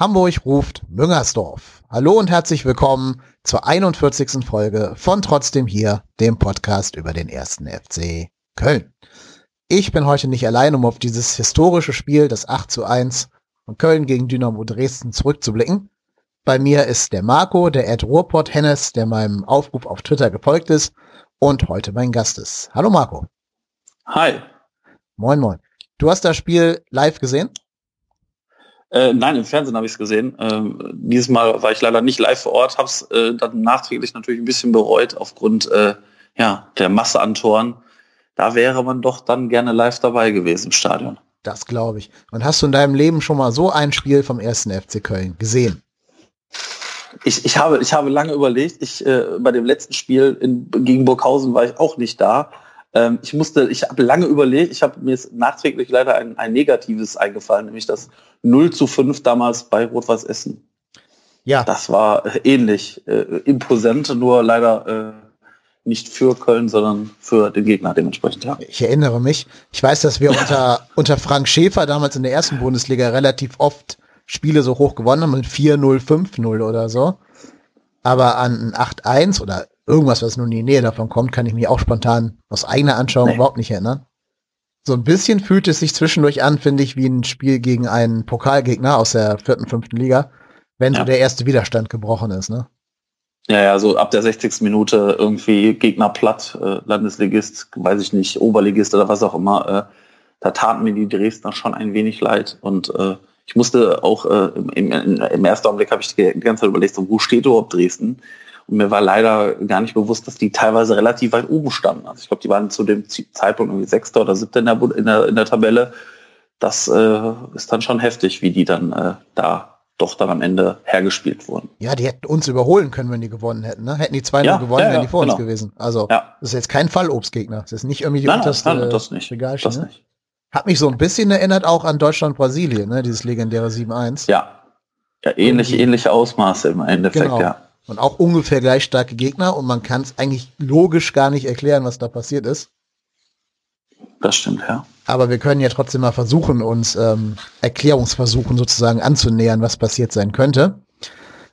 Hamburg ruft Müngersdorf. Hallo und herzlich willkommen zur 41. Folge von Trotzdem hier, dem Podcast über den ersten FC Köln. Ich bin heute nicht allein, um auf dieses historische Spiel, das 8 zu 1 von Köln gegen Dynamo Dresden zurückzublicken. Bei mir ist der Marco, der Ed Ruhrpott Hennes, der meinem Aufruf auf Twitter gefolgt ist und heute mein Gast ist. Hallo Marco. Hi. Moin, moin. Du hast das Spiel live gesehen? Äh, nein, im Fernsehen habe ich es gesehen. Ähm, dieses Mal war ich leider nicht live vor Ort, habe es äh, dann nachträglich natürlich ein bisschen bereut aufgrund äh, ja, der Masse an Toren. Da wäre man doch dann gerne live dabei gewesen im Stadion. Das glaube ich. Und hast du in deinem Leben schon mal so ein Spiel vom ersten FC Köln gesehen? Ich, ich, habe, ich habe lange überlegt. Ich, äh, bei dem letzten Spiel in, gegen Burghausen war ich auch nicht da. Ähm, ich musste, ich habe lange überlegt, ich habe mir jetzt nachträglich leider ein, ein negatives eingefallen, nämlich das 0 zu 5 damals bei Rot-Weiß Essen. Ja. Das war äh, ähnlich, äh, imposant, nur leider äh, nicht für Köln, sondern für den Gegner dementsprechend. Ja. Ich erinnere mich. Ich weiß, dass wir unter, unter Frank Schäfer damals in der ersten Bundesliga relativ oft Spiele so hoch gewonnen haben, mit 4-0, 5-0 oder so. Aber an 8-1 oder irgendwas, was nun in die Nähe davon kommt, kann ich mich auch spontan aus eigener Anschauung nee. überhaupt nicht erinnern. So ein bisschen fühlt es sich zwischendurch an, finde ich, wie ein Spiel gegen einen Pokalgegner aus der vierten, fünften Liga, wenn ja. so der erste Widerstand gebrochen ist, ne? Ja, ja, so ab der 60. Minute irgendwie Gegner platt, äh, Landesligist, weiß ich nicht, Oberligist oder was auch immer. Äh, da taten mir die Dresdner schon ein wenig leid und äh, ich musste auch äh, im, im, im ersten Augenblick habe ich die ganze Zeit überlegt, so, wo steht überhaupt Dresden? Und mir war leider gar nicht bewusst, dass die teilweise relativ weit oben standen. Also ich glaube, die waren zu dem Zeitpunkt irgendwie Sechster oder Siebter in der, in der, in der Tabelle. Das äh, ist dann schon heftig, wie die dann äh, da doch dann am Ende hergespielt wurden. Ja, die hätten uns überholen können, wenn die gewonnen hätten. Ne? Hätten die zwei ja, gewonnen, ja, wären die vor genau. uns gewesen. Also ja. das ist jetzt kein Fallobstgegner. Das ist nicht irgendwie die nein, unterste nein, das nicht. Regalchen, das ne? nicht. Hat mich so ein bisschen erinnert auch an Deutschland-Brasilien, ne? dieses legendäre 7-1. Ja. Ja, ähnliche, ähnliche Ausmaße im Endeffekt, genau. ja. Und auch ungefähr gleich starke Gegner und man kann es eigentlich logisch gar nicht erklären, was da passiert ist. Das stimmt, ja. Aber wir können ja trotzdem mal versuchen, uns ähm, Erklärungsversuchen sozusagen anzunähern, was passiert sein könnte.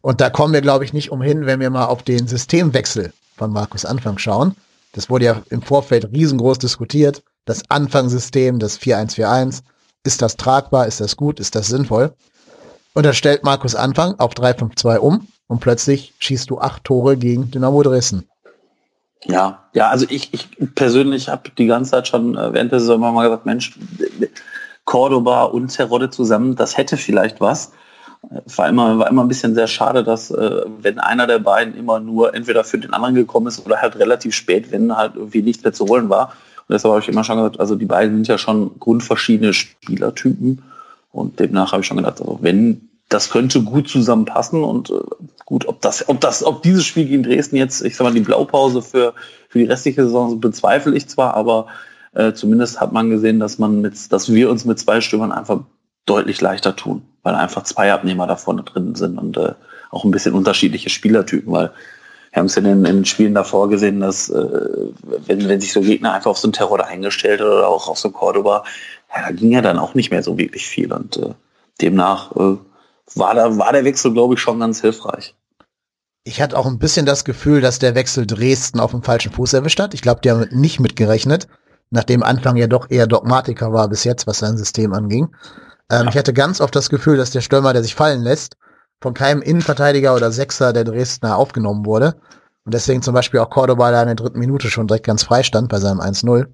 Und da kommen wir, glaube ich, nicht umhin, wenn wir mal auf den Systemwechsel von Markus Anfang schauen. Das wurde ja im Vorfeld riesengroß diskutiert. Das Anfangssystem, das 4141, ist das tragbar, ist das gut, ist das sinnvoll? Und da stellt Markus Anfang auf 352 um und plötzlich schießt du acht Tore gegen Dynamo Dresden. Ja, ja, also ich, ich persönlich habe die ganze Zeit schon äh, während der Saison mal gesagt, Mensch, Cordoba und Terodde zusammen, das hätte vielleicht was. Es war immer, war immer ein bisschen sehr schade, dass äh, wenn einer der beiden immer nur entweder für den anderen gekommen ist oder halt relativ spät, wenn halt irgendwie nichts mehr zu holen war. Und deshalb habe ich immer schon gesagt, also die beiden sind ja schon grundverschiedene Spielertypen. Und demnach habe ich schon gedacht, also wenn das könnte gut zusammenpassen und äh, gut, ob das, ob das, ob dieses Spiel gegen Dresden jetzt, ich sag mal, die Blaupause für, für die restliche Saison bezweifle ich zwar, aber äh, zumindest hat man gesehen, dass man mit, dass wir uns mit zwei Stürmern einfach deutlich leichter tun, weil einfach zwei Abnehmer da vorne drin sind und äh, auch ein bisschen unterschiedliche Spielertypen, weil wir haben es ja in, den Spielen davor gesehen, dass äh, wenn, wenn sich so Gegner einfach auf so einen Terror eingestellt oder auch auf so Cordoba, ja, da ging ja dann auch nicht mehr so wirklich viel und äh, demnach äh, war, da, war der Wechsel, glaube ich, schon ganz hilfreich. Ich hatte auch ein bisschen das Gefühl, dass der Wechsel Dresden auf dem falschen Fuß erwischt hat. Ich glaube, die haben nicht mitgerechnet, nachdem Anfang ja doch eher Dogmatiker war bis jetzt, was sein System anging. Ähm, ja. Ich hatte ganz oft das Gefühl, dass der Stürmer, der sich fallen lässt, von keinem Innenverteidiger oder Sechser der Dresdner aufgenommen wurde. Und deswegen zum Beispiel auch Cordoba da in der dritten Minute schon direkt ganz frei stand bei seinem 1-0.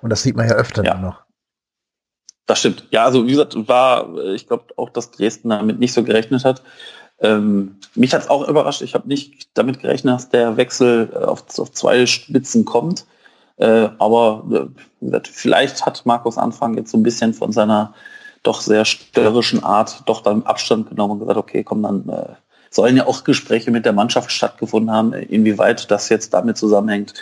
Und das sieht man ja öfter ja. noch. Das stimmt. Ja, also wie gesagt, war, äh, ich glaube auch, dass Dresden damit nicht so gerechnet hat. Ähm, mich hat es auch überrascht. Ich habe nicht damit gerechnet, dass der Wechsel äh, auf, auf zwei Spitzen kommt. Äh, aber äh, gesagt, vielleicht hat Markus Anfang jetzt so ein bisschen von seiner doch sehr störrischen Art doch dann Abstand genommen und gesagt, okay, komm, dann äh, sollen ja auch Gespräche mit der Mannschaft stattgefunden haben, inwieweit das jetzt damit zusammenhängt,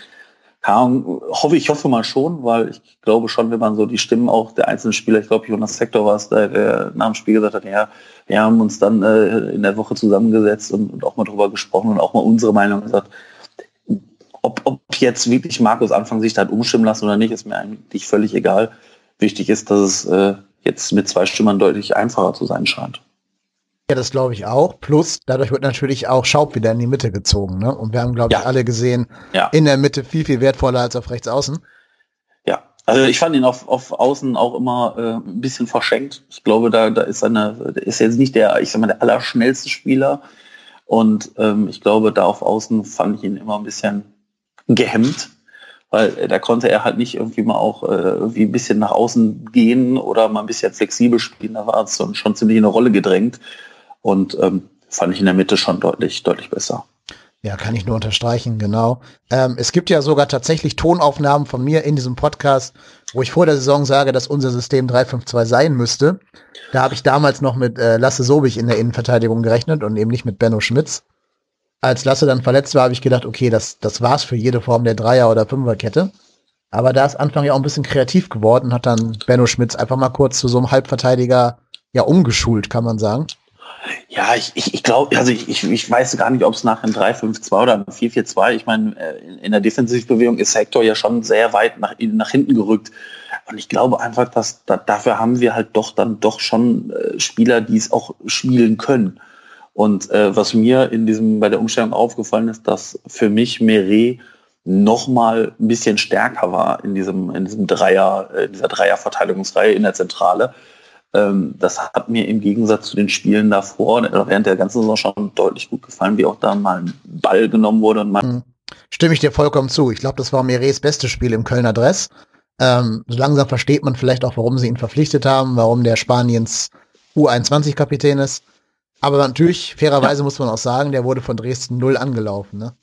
Ahnung, hoffe ich hoffe mal schon, weil ich glaube schon, wenn man so die Stimmen auch der einzelnen Spieler, ich glaube Jonas Sektor war es, der, der nach dem Spiel gesagt hat, ja, wir haben uns dann äh, in der Woche zusammengesetzt und, und, auch mal drüber gesprochen und auch mal unsere Meinung gesagt. Ob, ob jetzt wirklich Markus Anfang sich da hat umstimmen lassen oder nicht, ist mir eigentlich völlig egal. Wichtig ist, dass es äh, jetzt mit zwei Stimmern deutlich einfacher zu sein scheint. Ja, das glaube ich auch. Plus, dadurch wird natürlich auch Schaub wieder in die Mitte gezogen. Ne? Und wir haben, glaube ich, alle gesehen, ja. in der Mitte viel, viel wertvoller als auf rechts außen. Ja, also ich fand ihn auf, auf Außen auch immer äh, ein bisschen verschenkt. Ich glaube, da, da ist eine, ist jetzt nicht der, ich sag mal, der allerschnellste Spieler. Und ähm, ich glaube, da auf Außen fand ich ihn immer ein bisschen gehemmt weil äh, da konnte er halt nicht irgendwie mal auch äh, irgendwie ein bisschen nach außen gehen oder mal ein bisschen flexibel spielen. Da war es schon, schon ziemlich in eine Rolle gedrängt und ähm, fand ich in der Mitte schon deutlich, deutlich besser. Ja, kann ich nur unterstreichen, genau. Ähm, es gibt ja sogar tatsächlich Tonaufnahmen von mir in diesem Podcast, wo ich vor der Saison sage, dass unser System 352 sein müsste. Da habe ich damals noch mit äh, Lasse Sobich in der Innenverteidigung gerechnet und eben nicht mit Benno Schmitz als Lasse dann verletzt war, habe ich gedacht, okay, das, das war's für jede Form der Dreier- oder Fünferkette. Aber da ist Anfang ja auch ein bisschen kreativ geworden, hat dann Benno Schmitz einfach mal kurz zu so einem Halbverteidiger ja umgeschult, kann man sagen. Ja, ich, ich, ich glaube, also ich, ich, ich weiß gar nicht, ob es nach einem 3-5-2 oder einem 4-4-2, ich meine, äh, in der Defensivbewegung ist Hector ja schon sehr weit nach, nach hinten gerückt. Und ich glaube einfach, dass da, dafür haben wir halt doch dann doch schon äh, Spieler, die es auch spielen können. Und äh, was mir in diesem bei der Umstellung aufgefallen ist, dass für mich Meret noch mal ein bisschen stärker war in diesem in diesem Dreier äh, in dieser Dreierverteidigungsreihe in der Zentrale. Ähm, das hat mir im Gegensatz zu den Spielen davor während der ganzen Saison schon deutlich gut gefallen, wie auch da mal ein Ball genommen wurde und mal mhm. Stimme ich dir vollkommen zu. Ich glaube, das war Merets bestes Spiel im Kölner Dress. Ähm, so langsam versteht man vielleicht auch, warum sie ihn verpflichtet haben, warum der Spaniens U21-Kapitän ist. Aber natürlich, fairerweise ja. muss man auch sagen, der wurde von Dresden null angelaufen, ne?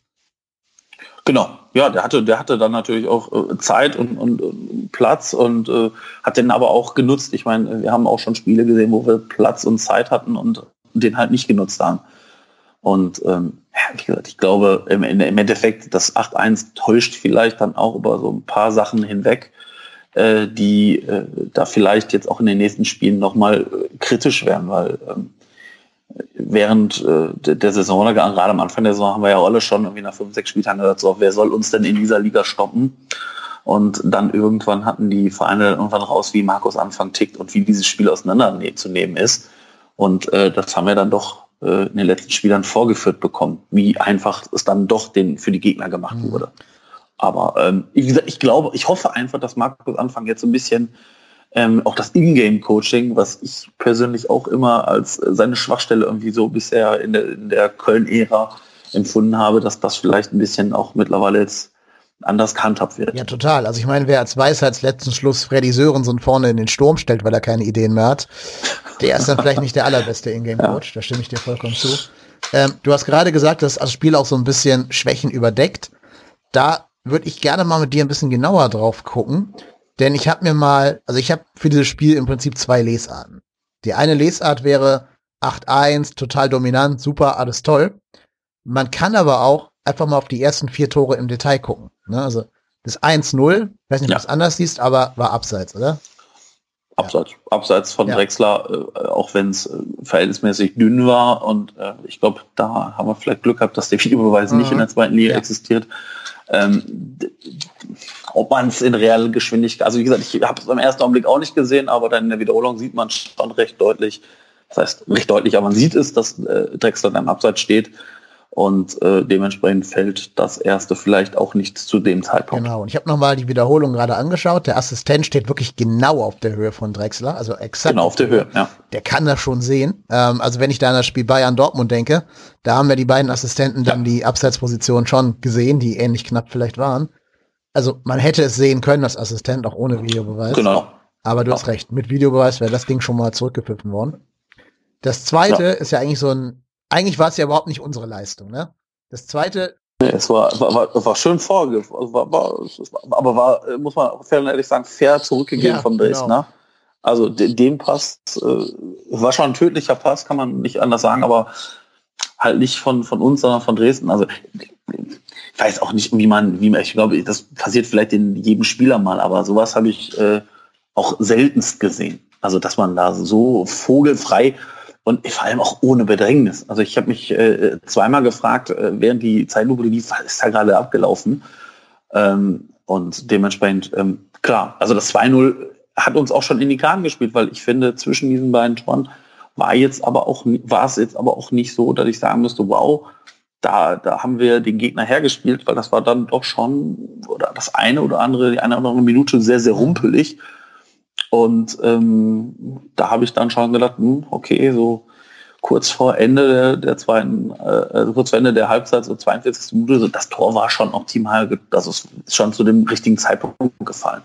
Genau, ja, der hatte, der hatte dann natürlich auch äh, Zeit und, und, und, Platz und äh, hat den aber auch genutzt. Ich meine, wir haben auch schon Spiele gesehen, wo wir Platz und Zeit hatten und den halt nicht genutzt haben. Und ähm, ja, wie gesagt, ich glaube, im, im Endeffekt, das 8-1 täuscht vielleicht dann auch über so ein paar Sachen hinweg, äh, die äh, da vielleicht jetzt auch in den nächsten Spielen nochmal äh, kritisch werden, weil ähm, während äh, der Saison oder gerade am Anfang der Saison haben wir ja alle schon irgendwie nach fünf, sechs Spieltagen gesagt, so, wer soll uns denn in dieser Liga stoppen? Und dann irgendwann hatten die Vereine irgendwann raus, wie Markus Anfang tickt und wie dieses Spiel auseinanderzunehmen ist. Und äh, das haben wir dann doch äh, in den letzten Spielern vorgeführt bekommen, wie einfach es dann doch den, für die Gegner gemacht mhm. wurde. Aber ähm, wie gesagt, ich glaube, ich hoffe einfach, dass Markus Anfang jetzt so ein bisschen ähm, auch das Ingame-Coaching, was ich persönlich auch immer als seine Schwachstelle irgendwie so bisher in der, in der Köln-Ära empfunden habe, dass das vielleicht ein bisschen auch mittlerweile jetzt anders gehandhabt wird. Ja, total. Also ich meine, wer als Weisheits letzten Schluss Freddy Sörensen vorne in den Sturm stellt, weil er keine Ideen mehr hat, der ist dann vielleicht nicht der allerbeste Ingame-Coach. Ja. Da stimme ich dir vollkommen zu. Ähm, du hast gerade gesagt, dass das Spiel auch so ein bisschen Schwächen überdeckt. Da würde ich gerne mal mit dir ein bisschen genauer drauf gucken. Denn ich habe mir mal, also ich habe für dieses Spiel im Prinzip zwei Lesarten. Die eine Lesart wäre 8-1, total dominant, super, alles toll. Man kann aber auch einfach mal auf die ersten vier Tore im Detail gucken. Ne? Also das 1-0, weiß nicht, ja. ob du es anders siehst, aber war abseits, oder? Abseits, ja. abseits von ja. Drexler, äh, auch wenn es äh, verhältnismäßig dünn war. Und äh, ich glaube, da haben wir vielleicht Glück gehabt, dass der Videobeweis mhm. nicht in der zweiten Liga existiert. Ähm, ob man es in realer Geschwindigkeit, also wie gesagt, ich habe es im ersten Augenblick auch nicht gesehen, aber dann in der Wiederholung sieht man schon recht deutlich, das heißt recht deutlich, aber man sieht es, dass äh, Drexler am Abseits steht und äh, dementsprechend fällt das erste vielleicht auch nicht zu dem Zeitpunkt. Genau, und ich habe nochmal die Wiederholung gerade angeschaut. Der Assistent steht wirklich genau auf der Höhe von Drexler, also exakt. Genau auf der Höhe, ja. Der kann das schon sehen. Ähm, also wenn ich da an das Spiel Bayern-Dortmund denke, da haben wir die beiden Assistenten ja. dann die Abseitsposition schon gesehen, die ähnlich knapp vielleicht waren. Also man hätte es sehen können, das Assistent, auch ohne Videobeweis. Genau. Aber du ja. hast recht, mit Videobeweis wäre das Ding schon mal zurückgepfiffen worden. Das zweite ja. ist ja eigentlich so ein eigentlich war es ja überhaupt nicht unsere Leistung. Ne? Das zweite. Nee, es war, war, war, schön vorge, war, war, aber war, muss man fair und ehrlich sagen, fair zurückgegeben ja, vom Dresdner. Genau. Also dem Pass äh, war schon ein tödlicher Pass, kann man nicht anders sagen, aber halt nicht von, von uns, sondern von Dresden. Also ich weiß auch nicht, wie man, wie man, ich glaube, das passiert vielleicht in jedem Spieler mal, aber sowas habe ich äh, auch seltenst gesehen. Also dass man da so vogelfrei und vor allem auch ohne Bedrängnis. Also ich habe mich äh, zweimal gefragt, äh, während die Zeitlupe lief, was ist da gerade abgelaufen? Ähm, und dementsprechend, ähm, klar, also das 2-0 hat uns auch schon in die Karten gespielt, weil ich finde, zwischen diesen beiden Toren War jetzt aber auch, war es jetzt aber auch nicht so, dass ich sagen müsste, wow, da, da haben wir den Gegner hergespielt, weil das war dann doch schon, oder das eine oder andere, die eine oder andere Minute sehr, sehr rumpelig. Und ähm, da habe ich dann schon gedacht, hm, okay, so kurz vor Ende der, der zweiten, äh, also kurz vor Ende der Halbzeit, so 42. Minute, so das Tor war schon optimal, das ist schon zu dem richtigen Zeitpunkt gefallen.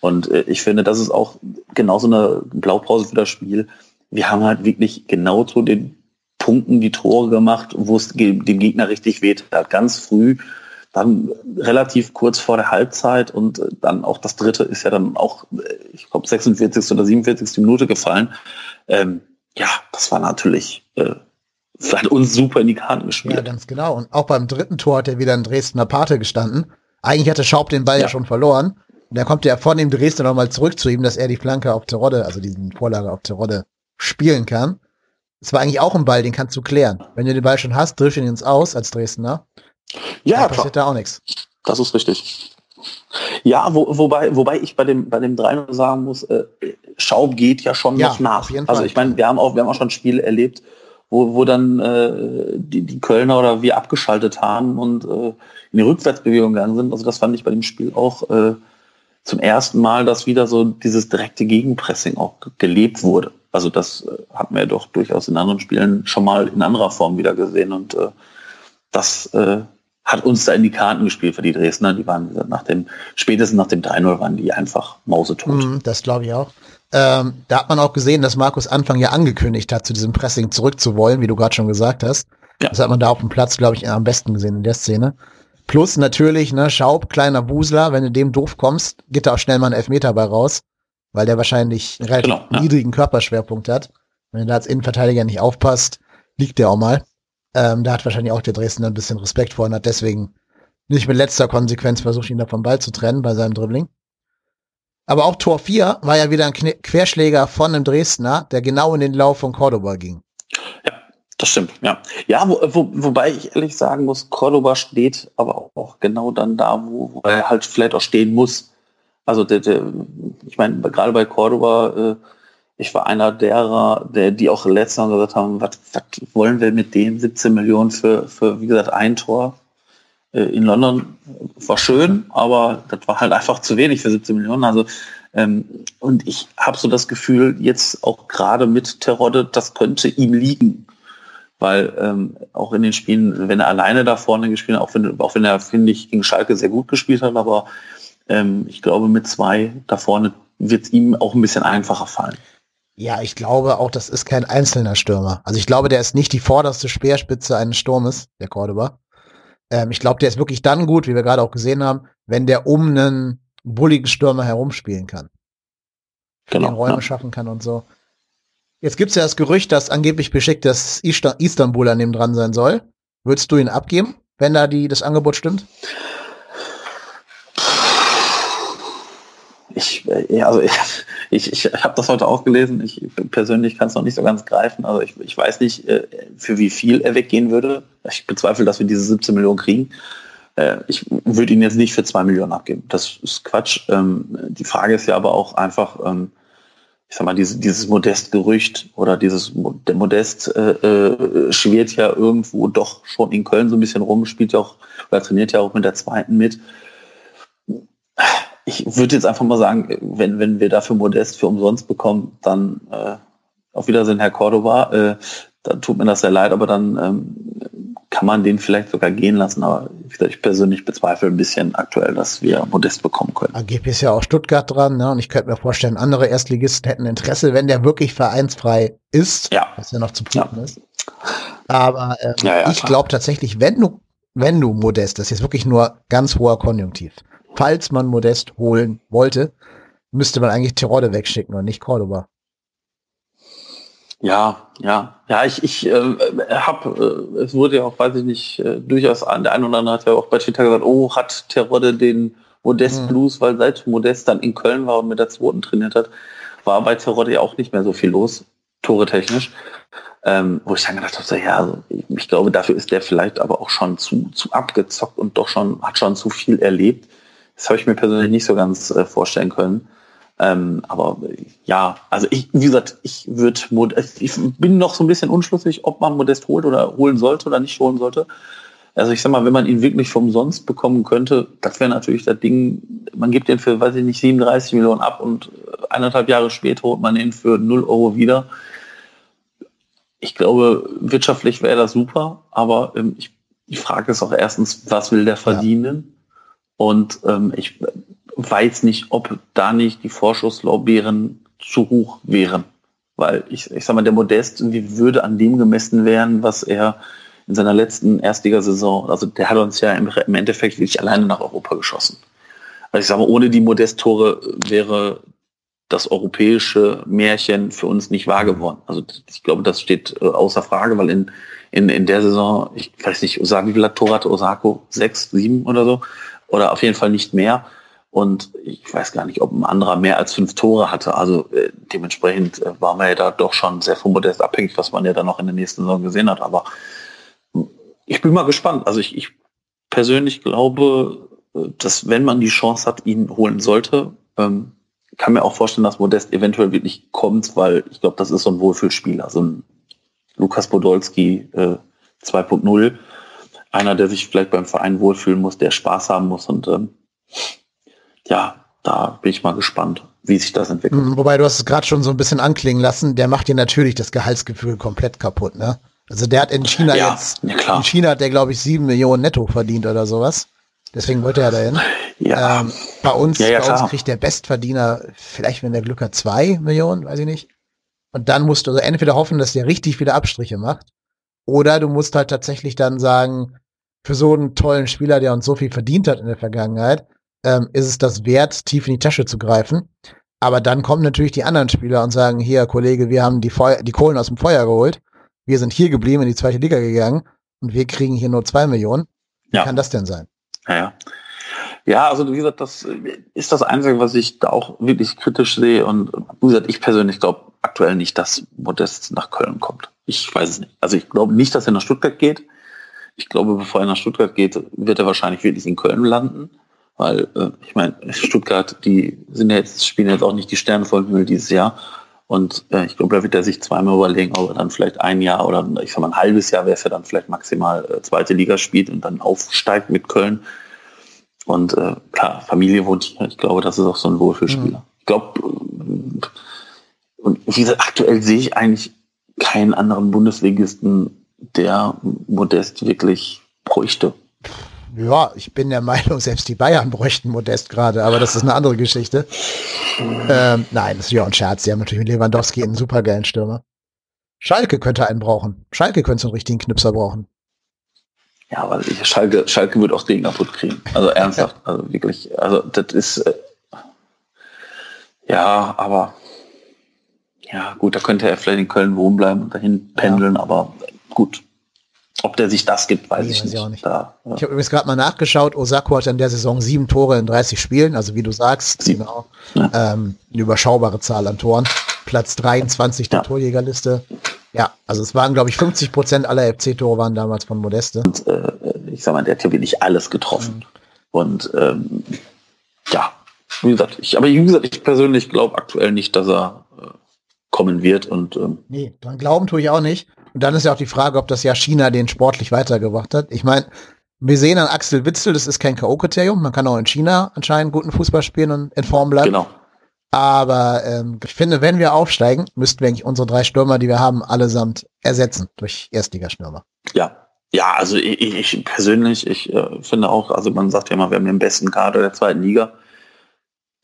Und äh, ich finde, das ist auch genauso eine Blaupause für das Spiel. Wir haben halt wirklich genau zu den Punkten die Tore gemacht, wo es dem Gegner richtig weht. hat. Ganz früh, dann relativ kurz vor der Halbzeit und äh, dann auch das dritte ist ja dann auch, äh, ich glaube, 46. oder 47. Minute gefallen. Ähm, ja, das war natürlich, äh, hat uns super in die Karten gespielt. Ja, ganz genau. Und auch beim dritten Tor hat er wieder ein Dresdner Pate gestanden. Eigentlich hatte Schaub den Ball ja, ja schon verloren. Und dann kommt er von dem Dresdner nochmal zurück zu ihm, dass er die Flanke auf Terodde, also diesen Vorlage auf Terodde spielen kann. Es war eigentlich auch ein Ball, den kannst du klären. Wenn du den Ball schon hast, triffst du ihn ins Aus als Dresdner. Ja, dann passiert klar. da auch nichts. Das ist richtig. Ja, wo, wobei, wobei ich bei dem, bei dem 3 sagen muss, äh, Schaub geht ja schon ja, noch nach. Also ich meine, wir haben auch, wir haben auch schon Spiele erlebt, wo, wo dann äh, die, die Kölner oder wir abgeschaltet haben und äh, in die Rückwärtsbewegung gegangen sind. Also das fand ich bei dem Spiel auch äh, zum ersten Mal, dass wieder so dieses direkte Gegenpressing auch gelebt wurde. Also das äh, hatten wir doch durchaus in anderen Spielen schon mal in anderer Form wieder gesehen und äh, das äh, hat uns da in die Karten gespielt für die Dresdner. Die waren nach dem, spätestens nach dem 3-0 waren die einfach mausetot. Mm, das glaube ich auch. Ähm, da hat man auch gesehen, dass Markus Anfang ja angekündigt hat, zu diesem Pressing zurückzuwollen, wie du gerade schon gesagt hast. Ja. Das hat man da auf dem Platz, glaube ich, am besten gesehen in der Szene. Plus natürlich, ne, Schaub, kleiner Busler, wenn du dem doof kommst, geht da auch schnell mal ein Elfmeter bei raus, weil der wahrscheinlich einen relativ genau, ja. niedrigen Körperschwerpunkt hat. Wenn du da als Innenverteidiger nicht aufpasst, liegt der auch mal. Ähm, da hat wahrscheinlich auch der Dresden ein bisschen Respekt vor und hat deswegen nicht mit letzter Konsequenz versucht, ihn da vom Ball zu trennen bei seinem Dribbling. Aber auch Tor 4 war ja wieder ein Querschläger von einem Dresdner, der genau in den Lauf von Cordoba ging. Ja, das stimmt, ja. Ja, wo, wo, wobei ich ehrlich sagen muss, Cordoba steht aber auch genau dann da, wo, wo er halt vielleicht auch stehen muss. Also der, der, ich meine, gerade bei Cordoba äh, ich war einer derer, der, die auch letztes Mal gesagt haben, was, was wollen wir mit dem 17 Millionen für, für wie gesagt, ein Tor äh, in London war schön, aber das war halt einfach zu wenig für 17 Millionen. Also ähm, und ich habe so das Gefühl, jetzt auch gerade mit Terodde, das könnte ihm liegen. Weil ähm, auch in den Spielen, wenn er alleine da vorne gespielt hat, auch wenn, auch wenn er, finde ich, gegen Schalke sehr gut gespielt hat, aber ähm, ich glaube, mit zwei da vorne wird es ihm auch ein bisschen einfacher fallen. Ja, ich glaube auch, das ist kein einzelner Stürmer. Also ich glaube, der ist nicht die vorderste Speerspitze eines Sturmes, der Cordoba. Ähm, ich glaube, der ist wirklich dann gut, wie wir gerade auch gesehen haben, wenn der um einen bulligen Stürmer herumspielen kann. Genau, den Räume ja. schaffen kann und so. Jetzt gibt's ja das Gerücht, dass angeblich beschickt das Istanbuler neben dran sein soll. Würdest du ihn abgeben, wenn da die, das Angebot stimmt? Ich, äh, also ich, ich, ich habe das heute auch gelesen. Ich persönlich kann es noch nicht so ganz greifen. Also ich, ich weiß nicht, äh, für wie viel er weggehen würde. Ich bezweifle, dass wir diese 17 Millionen kriegen. Äh, ich würde ihn jetzt nicht für 2 Millionen abgeben. Das ist Quatsch. Ähm, die Frage ist ja aber auch einfach, ähm, ich sag mal, dieses, dieses Modest-Gerücht oder dieses, der Modest äh, schwirrt ja irgendwo doch schon in Köln so ein bisschen rum, spielt ja auch, oder trainiert ja auch mit der zweiten mit ich würde jetzt einfach mal sagen, wenn, wenn wir dafür Modest für umsonst bekommen, dann äh, auf Wiedersehen, Herr Cordova. Äh, dann tut mir das sehr leid, aber dann ähm, kann man den vielleicht sogar gehen lassen. Aber ich persönlich bezweifle ein bisschen aktuell, dass wir Modest bekommen können. AGP ist ja auch Stuttgart dran, ne? Und ich könnte mir vorstellen, andere Erstligisten hätten Interesse, wenn der wirklich vereinsfrei ist, ja. was ja noch zu prüfen ja. ist. Aber ähm, ja, ich glaube tatsächlich, wenn du, wenn du Modest, das ist jetzt wirklich nur ganz hoher Konjunktiv, falls man Modest holen wollte, müsste man eigentlich Tirode wegschicken und nicht Cordoba. Ja, ja, ja, ich, ich äh, habe, äh, es wurde ja auch, weiß ich nicht, äh, durchaus an der einen oder andere hat ja auch bei Twitter gesagt, oh, hat Terodde den Modest hm. Blues, weil seit Modest dann in Köln war und mit der zweiten trainiert hat, war bei Terodde ja auch nicht mehr so viel los, tore technisch. Ähm, wo ich dann gedacht habe, so, ja, also ich, ich, glaube, dafür ist der vielleicht aber auch schon zu, zu abgezockt und doch schon, hat schon zu viel erlebt. Das habe ich mir persönlich nicht so ganz äh, vorstellen können. Ähm, aber ja, also ich, wie gesagt, ich würde, ich bin noch so ein bisschen unschlüssig, ob man Modest holt oder holen sollte oder nicht holen sollte. Also ich sag mal, wenn man ihn wirklich vom Sonst bekommen könnte, das wäre natürlich das Ding, man gibt den für, weiß ich nicht, 37 Millionen ab und eineinhalb Jahre später holt man ihn für 0 Euro wieder. Ich glaube, wirtschaftlich wäre das super, aber ähm, ich, die Frage ist auch erstens, was will der verdienen? Ja. Und ähm, ich weiß nicht, ob da nicht die Vorschusslorbeeren zu hoch wären. Weil ich, ich sag mal, der Modest wie würde an dem gemessen werden, was er in seiner letzten Erstligasaison, also der hat uns ja im, im Endeffekt wirklich alleine nach Europa geschossen. Also ich sage mal, ohne die Modest-Tore wäre das europäische Märchen für uns nicht wahr geworden. Also ich glaube, das steht äh, außer Frage, weil in, in, in der Saison, ich weiß nicht, sagen, wie viele Tore hatte Osako? Sechs, sieben oder so? Oder auf jeden Fall nicht mehr. Und ich weiß gar nicht, ob ein anderer mehr als fünf Tore hatte. Also äh, dementsprechend äh, war man ja da doch schon sehr von Modest abhängig, was man ja dann noch in der nächsten Saison gesehen hat. Aber ich bin mal gespannt. Also ich, ich persönlich glaube, äh, dass wenn man die Chance hat, ihn holen sollte, ähm, kann mir auch vorstellen, dass Modest eventuell wirklich kommt, weil ich glaube, das ist so ein Wohlfühlspieler, so ein Lukas Podolski äh, 2.0. Einer, der sich vielleicht beim Verein wohlfühlen muss, der Spaß haben muss und ähm, ja, da bin ich mal gespannt, wie sich das entwickelt. Mhm, wobei du hast es gerade schon so ein bisschen anklingen lassen, der macht dir natürlich das Gehaltsgefühl komplett kaputt, ne? Also der hat in China ja, jetzt, ja, in China hat der glaube ich sieben Millionen netto verdient oder sowas. Deswegen wollte er dahin. Ja. Ähm, bei uns, ja, bei uns kriegt der Bestverdiener vielleicht, wenn der Glück hat, zwei Millionen, weiß ich nicht. Und dann musst du also entweder hoffen, dass der richtig viele Abstriche macht, oder du musst halt tatsächlich dann sagen, für so einen tollen Spieler, der uns so viel verdient hat in der Vergangenheit, ähm, ist es das wert, tief in die Tasche zu greifen. Aber dann kommen natürlich die anderen Spieler und sagen, hier, Kollege, wir haben die, Feu die Kohlen aus dem Feuer geholt wir sind hier geblieben, in die zweite Liga gegangen und wir kriegen hier nur zwei Millionen. Wie ja. kann das denn sein? Ja, ja. Ja, also wie gesagt, das ist das Einzige, was ich da auch wirklich kritisch sehe. Und wie gesagt, ich persönlich glaube aktuell nicht, dass Modest nach Köln kommt. Ich weiß es nicht. Also ich glaube nicht, dass er nach Stuttgart geht. Ich glaube, bevor er nach Stuttgart geht, wird er wahrscheinlich wirklich in Köln landen. Weil, äh, ich meine, Stuttgart, die sind ja jetzt, spielen jetzt auch nicht die Sterne voll Himmel dieses Jahr. Und äh, ich glaube, da wird er sich zweimal überlegen, ob er dann vielleicht ein Jahr oder ich sag mal ein halbes Jahr wäre es ja dann vielleicht maximal äh, zweite Liga spielt und dann aufsteigt mit Köln. Und äh, klar, Familie wohnt hier. Ich glaube, das ist auch so ein Wohlfühlspieler. Mhm. Ich glaube, und wie gesagt, aktuell sehe ich eigentlich keinen anderen Bundesligisten, der Modest wirklich bräuchte ja, ich bin der Meinung, selbst die Bayern bräuchten Modest gerade, aber das ist eine andere Geschichte. Ähm, nein, das ist ja ein Scherz. Die haben natürlich mit Lewandowski einen supergeilen Stürmer. Schalke könnte einen brauchen. Schalke könnte so einen richtigen Knipser brauchen. Ja, aber Schalke, Schalke wird auch Gegner kaputt kriegen. Also ernsthaft, also wirklich. Also das ist äh, ja, aber ja, gut, da könnte er vielleicht in Köln wohnen bleiben und dahin pendeln, ja. aber gut, ob der sich das gibt, weiß nee, ich, weiß nicht. Ich, nicht. Da, ja. ich habe übrigens gerade mal nachgeschaut. Osako hat in der Saison sieben Tore in 30 Spielen, also wie du sagst, sieben. genau. Ja. Ähm, eine überschaubare Zahl an Toren. Platz 23 der ja. Torjägerliste. Ja, also es waren, glaube ich, 50 Prozent aller FC-Tore waren damals von Modeste. Und, äh, ich sag mal, der hat ja wirklich alles getroffen. Mhm. Und ähm, ja, wie gesagt, ich, aber wie gesagt, ich persönlich glaube aktuell nicht, dass er äh, kommen wird. Und, ähm, nee, dran glauben tue ich auch nicht. Und dann ist ja auch die Frage, ob das ja China den sportlich weitergebracht hat. Ich meine, wir sehen an Axel Witzel, das ist kein K.O.-Kriterium. Man kann auch in China anscheinend guten Fußball spielen und in Form bleiben. Genau. Aber ähm, ich finde, wenn wir aufsteigen, müssten wir eigentlich unsere drei Stürmer, die wir haben, allesamt ersetzen durch Erstligastürmer. Ja, ja, also ich, ich persönlich, ich äh, finde auch, also man sagt ja immer, wir haben den besten Kader der zweiten Liga.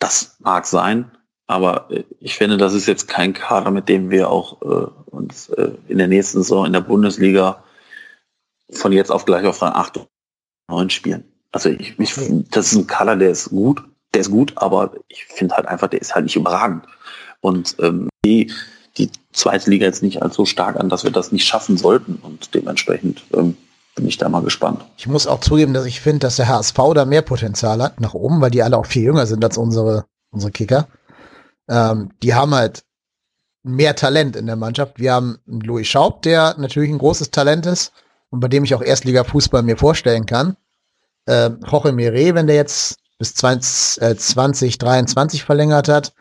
Das mag sein, aber äh, ich finde, das ist jetzt kein Kader, mit dem wir auch äh, uns äh, in der nächsten Saison in der Bundesliga von jetzt auf gleich auf Rang 8 und 9 spielen. Also ich, ich das ist ein Kader, der ist gut, der ist gut, aber ich finde halt einfach, der ist halt nicht überragend. Und ähm, die, die zweite Liga jetzt nicht als so stark an, dass wir das nicht schaffen sollten. Und dementsprechend ähm, bin ich da mal gespannt. Ich muss auch zugeben, dass ich finde, dass der HSV da mehr Potenzial hat nach oben, weil die alle auch viel jünger sind als unsere, unsere Kicker. Ähm, die haben halt mehr Talent in der Mannschaft. Wir haben Louis Schaub, der natürlich ein großes Talent ist und bei dem ich auch Erstliga-Fußball mir vorstellen kann. Ähm, Jorge Mire, wenn der jetzt bis 20, äh, 2023 verlängert hat.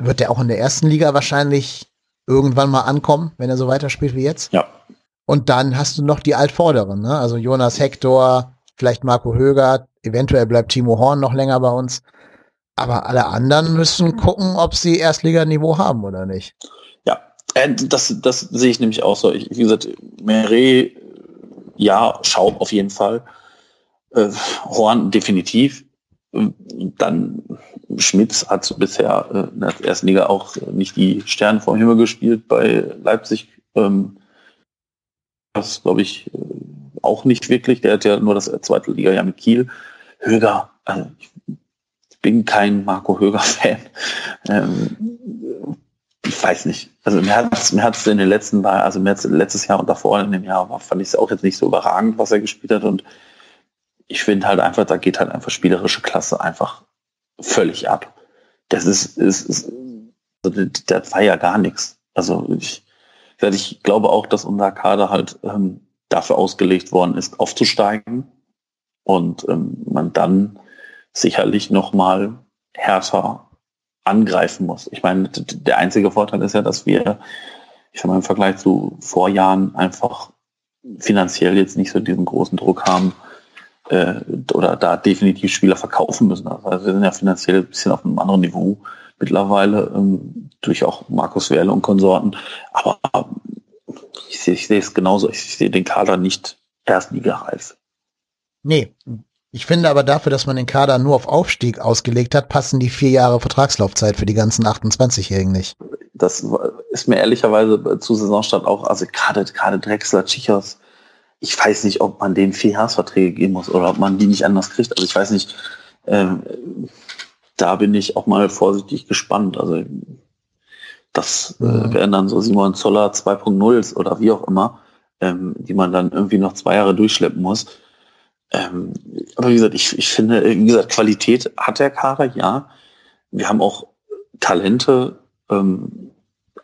wird er auch in der ersten Liga wahrscheinlich irgendwann mal ankommen, wenn er so weiterspielt wie jetzt. Ja. Und dann hast du noch die Altvorderen, ne? Also Jonas Hector, vielleicht Marco Höger, eventuell bleibt Timo Horn noch länger bei uns. Aber alle anderen müssen gucken, ob sie Erstliganiveau haben oder nicht. Ja, äh, das, das sehe ich nämlich auch so. Ich, wie gesagt, Meret, ja, Schaub auf jeden Fall. Äh, Horn definitiv. Dann Schmitz hat bisher äh, in der ersten Liga auch nicht die Sterne vom Himmel gespielt bei Leipzig. Ähm, das glaube ich äh, auch nicht wirklich. Der hat ja nur das zweite Liga ja mit Kiel. Höger, also bin kein Marco Höger-Fan. Ähm, ich weiß nicht. Also mir hat es mir in den letzten also mir letztes Jahr und davor in dem Jahr war, fand ich es auch jetzt nicht so überragend, was er gespielt hat. Und ich finde halt einfach, da geht halt einfach spielerische Klasse einfach völlig ab. Das ist, ist, ist also das war ja gar nichts. Also ich, ich glaube auch, dass unser Kader halt ähm, dafür ausgelegt worden ist, aufzusteigen und ähm, man dann sicherlich noch mal härter angreifen muss. Ich meine, der einzige Vorteil ist ja, dass wir, ich sag mal, im Vergleich zu Vorjahren einfach finanziell jetzt nicht so diesen großen Druck haben, äh, oder da definitiv Spieler verkaufen müssen. Also wir sind ja finanziell ein bisschen auf einem anderen Niveau mittlerweile, ähm, durch auch Markus Werle und Konsorten. Aber ich sehe, ich sehe es genauso. Ich sehe den Kader nicht erstligareif. Nee. Ich finde aber dafür, dass man den Kader nur auf Aufstieg ausgelegt hat, passen die vier Jahre Vertragslaufzeit für die ganzen 28-Jährigen nicht. Das ist mir ehrlicherweise zu Saisonstart auch, also gerade, gerade Drexler, Chichos, ich weiß nicht, ob man den vier Jahresverträge geben muss oder ob man die nicht anders kriegt. Also ich weiß nicht, ähm, da bin ich auch mal vorsichtig gespannt. Also das äh, mhm. wären dann so Simon Zoller 2.0 oder wie auch immer, ähm, die man dann irgendwie noch zwei Jahre durchschleppen muss. Ähm, aber wie gesagt, ich, ich finde, wie gesagt, Qualität hat der Kader, ja. Wir haben auch Talente, ähm,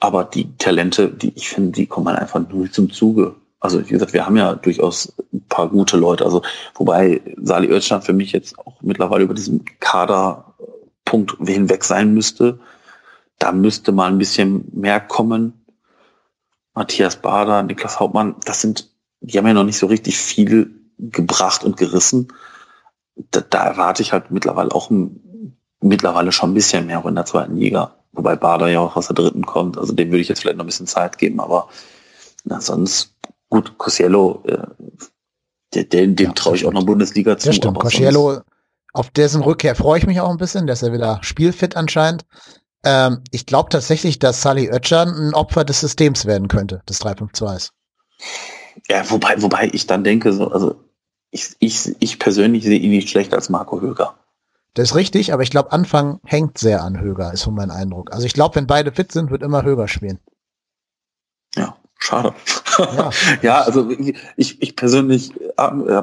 aber die Talente, die ich finde, die kommen halt einfach null zum Zuge. Also wie gesagt, wir haben ja durchaus ein paar gute Leute. Also wobei Sali Özcan für mich jetzt auch mittlerweile über diesen Kaderpunkt hinweg sein müsste. Da müsste mal ein bisschen mehr kommen. Matthias Bader, Niklas Hauptmann, das sind, die haben ja noch nicht so richtig viel gebracht und gerissen. Da, da erwarte ich halt mittlerweile auch ein, mittlerweile schon ein bisschen mehr in der zweiten Liga. Wobei Bader ja auch aus der dritten kommt. Also dem würde ich jetzt vielleicht noch ein bisschen Zeit geben, aber na, sonst Gut, Cosiello, äh, dem, dem ja, traue ich auch noch Bundesliga zu. Ja, stimmt. Cosiello, auf dessen Rückkehr freue ich mich auch ein bisschen, dass er wieder spielfit anscheinend. Ähm, ich glaube tatsächlich, dass Sally Oetschan ein Opfer des Systems werden könnte, des 352s. Ja, wobei, wobei ich dann denke, so, also ich, ich, ich persönlich sehe ihn nicht schlechter als Marco Höger. Das ist richtig, aber ich glaube, Anfang hängt sehr an Höger, ist so mein Eindruck. Also ich glaube, wenn beide fit sind, wird immer Höger spielen. Ja, schade. Ja, ja also ich, ich persönlich äh,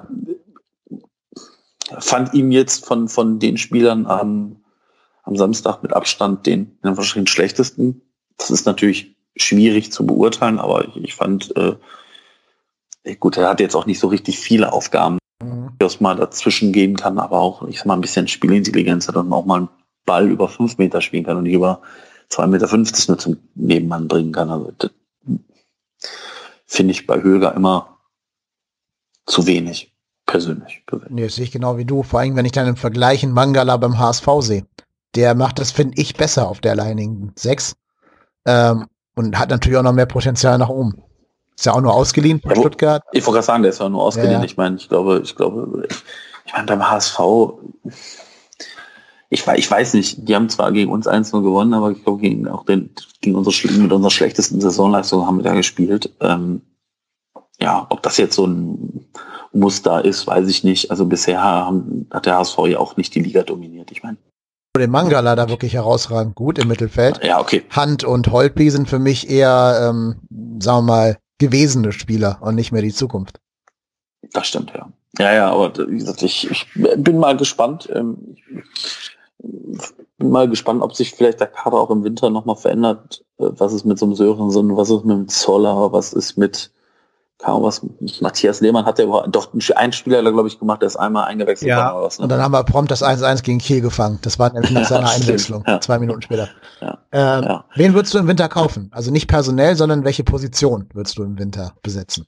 fand ihn jetzt von, von den Spielern am, am Samstag mit Abstand den, den wahrscheinlich schlechtesten. Das ist natürlich schwierig zu beurteilen, aber ich, ich fand, äh, gut, er hat jetzt auch nicht so richtig viele Aufgaben, man dazwischen gehen kann, aber auch, ich sag mal, ein bisschen Spielintelligenz hat und auch mal einen Ball über fünf Meter spielen kann und nicht über zwei Meter fünfzig nur zum Nebenmann bringen kann. Also finde ich bei Höger immer zu wenig, persönlich. Nee, sehe ich genau wie du. Vor allem, wenn ich dann im Vergleich einen Mangala beim HSV sehe. Der macht das, finde ich, besser auf der alleinigen 6. Ähm, und hat natürlich auch noch mehr Potenzial nach oben. Ist ja auch nur ausgeliehen bei ja, Stuttgart. Ich wollte gerade sagen, der ist ja nur ausgeliehen. Ja. Ich meine, ich glaube, ich glaube, ich, ich meine, beim HSV, ich, ich weiß nicht, die haben zwar gegen uns 1-0 gewonnen, aber ich glaube, gegen, auch den, gegen unsere, mit unserer schlechtesten Saisonleistung haben wir da gespielt. Ähm, ja, ob das jetzt so ein Muster ist, weiß ich nicht. Also bisher haben, hat der HSV ja auch nicht die Liga dominiert. Ich meine. Den Mangala da wirklich herausragend gut im Mittelfeld. Ja, okay. Hand und Holtby sind für mich eher, ähm, sagen wir mal, gewesene Spieler und nicht mehr die Zukunft. Das stimmt, ja. Ja, ja, aber wie gesagt, ich, ich bin mal gespannt. Ähm, bin mal gespannt, ob sich vielleicht der Kader auch im Winter nochmal verändert. Äh, was ist mit so einem Sörensen, was ist mit dem Zoller, was ist mit kaum was. Matthias Lehmann hat ja doch einen Spieler, glaube ich, gemacht, der ist einmal eingewechselt ja, was, ne? Und dann haben wir prompt das 1-1 gegen Kiel gefangen. Das war nämlich nach seiner Einwechslung, ja. zwei Minuten später. Ja. Ähm, ja. Wen würdest du im Winter kaufen? Also nicht personell, sondern welche Position würdest du im Winter besetzen?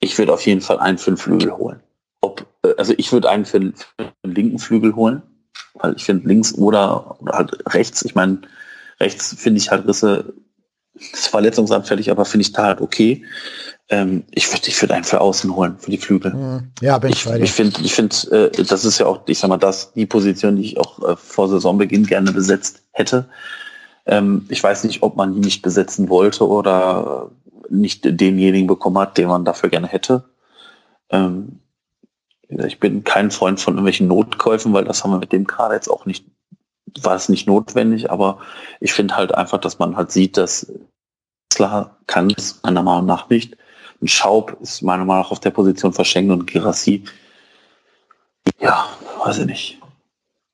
Ich würde auf jeden Fall einen für den Flügel holen. Ob, äh, also ich würde einen für den, für den linken Flügel holen, weil ich finde links oder, oder halt rechts, ich meine, rechts finde ich halt Risse ist verletzungsanfällig, aber finde ich da halt okay. Ähm, ich würde ich würde einen für außen holen, für die Flügel. Hm. Ja, bin ich, ich Ich finde, ich finde, äh, das ist ja auch, ich sag mal, das die Position, die ich auch äh, vor Saisonbeginn gerne besetzt hätte. Ähm, ich weiß nicht, ob man die nicht besetzen wollte oder nicht denjenigen bekommen hat, den man dafür gerne hätte. Ähm, ich bin kein Freund von irgendwelchen Notkäufen, weil das haben wir mit dem Kader jetzt auch nicht war es nicht notwendig, aber ich finde halt einfach, dass man halt sieht, dass Klar kann es meiner Meinung nach nicht. Ein Schaub ist meiner Meinung nach auf der Position verschenkt und Girassi, ja, weiß ich nicht.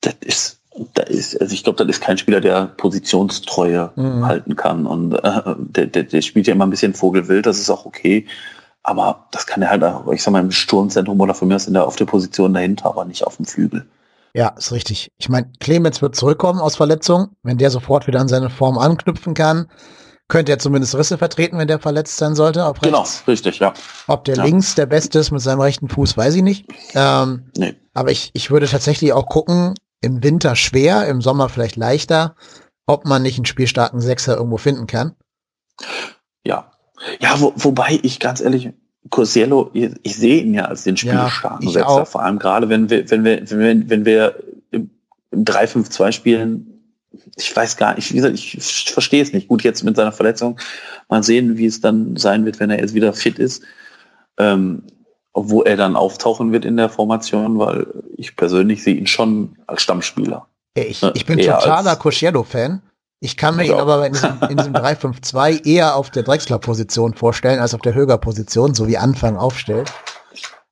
Das ist, da ist, also ich glaube, das ist kein Spieler, der Positionstreue mhm. halten kann. Und äh, der, der, der spielt ja immer ein bisschen Vogelwild, das ist auch okay. Aber das kann er halt auch, ich sag mal, im Sturmzentrum oder von mir aus in der, auf der Position dahinter, aber nicht auf dem Flügel. Ja, ist richtig. Ich meine, Clemens wird zurückkommen aus Verletzung. Wenn der sofort wieder an seine Form anknüpfen kann, könnte er zumindest Risse vertreten, wenn der verletzt sein sollte. Genau, richtig, ja. Ob der ja. links der Beste ist mit seinem rechten Fuß, weiß ich nicht. Ähm, nee. Aber ich, ich würde tatsächlich auch gucken, im Winter schwer, im Sommer vielleicht leichter, ob man nicht einen spielstarken Sechser irgendwo finden kann. Ja. Ja, wo, wobei ich ganz ehrlich, Cosiello, ich, ich sehe ihn ja als den spielstarken ja, auch. vor allem gerade wenn wir, wenn wir, wenn wir, wenn wir im, im 3-5-2 spielen, ich weiß gar nicht, wie gesagt, ich verstehe es nicht. Gut, jetzt mit seiner Verletzung, mal sehen, wie es dann sein wird, wenn er jetzt wieder fit ist. Ähm, wo er dann auftauchen wird in der Formation, weil ich persönlich sehe ihn schon als Stammspieler. Ich, ich bin totaler Cosciello-Fan. Ich kann mir ihn aber in diesem, in diesem 3-5-2 eher auf der Drexler-Position vorstellen, als auf der Höger-Position, so wie Anfang aufstellt.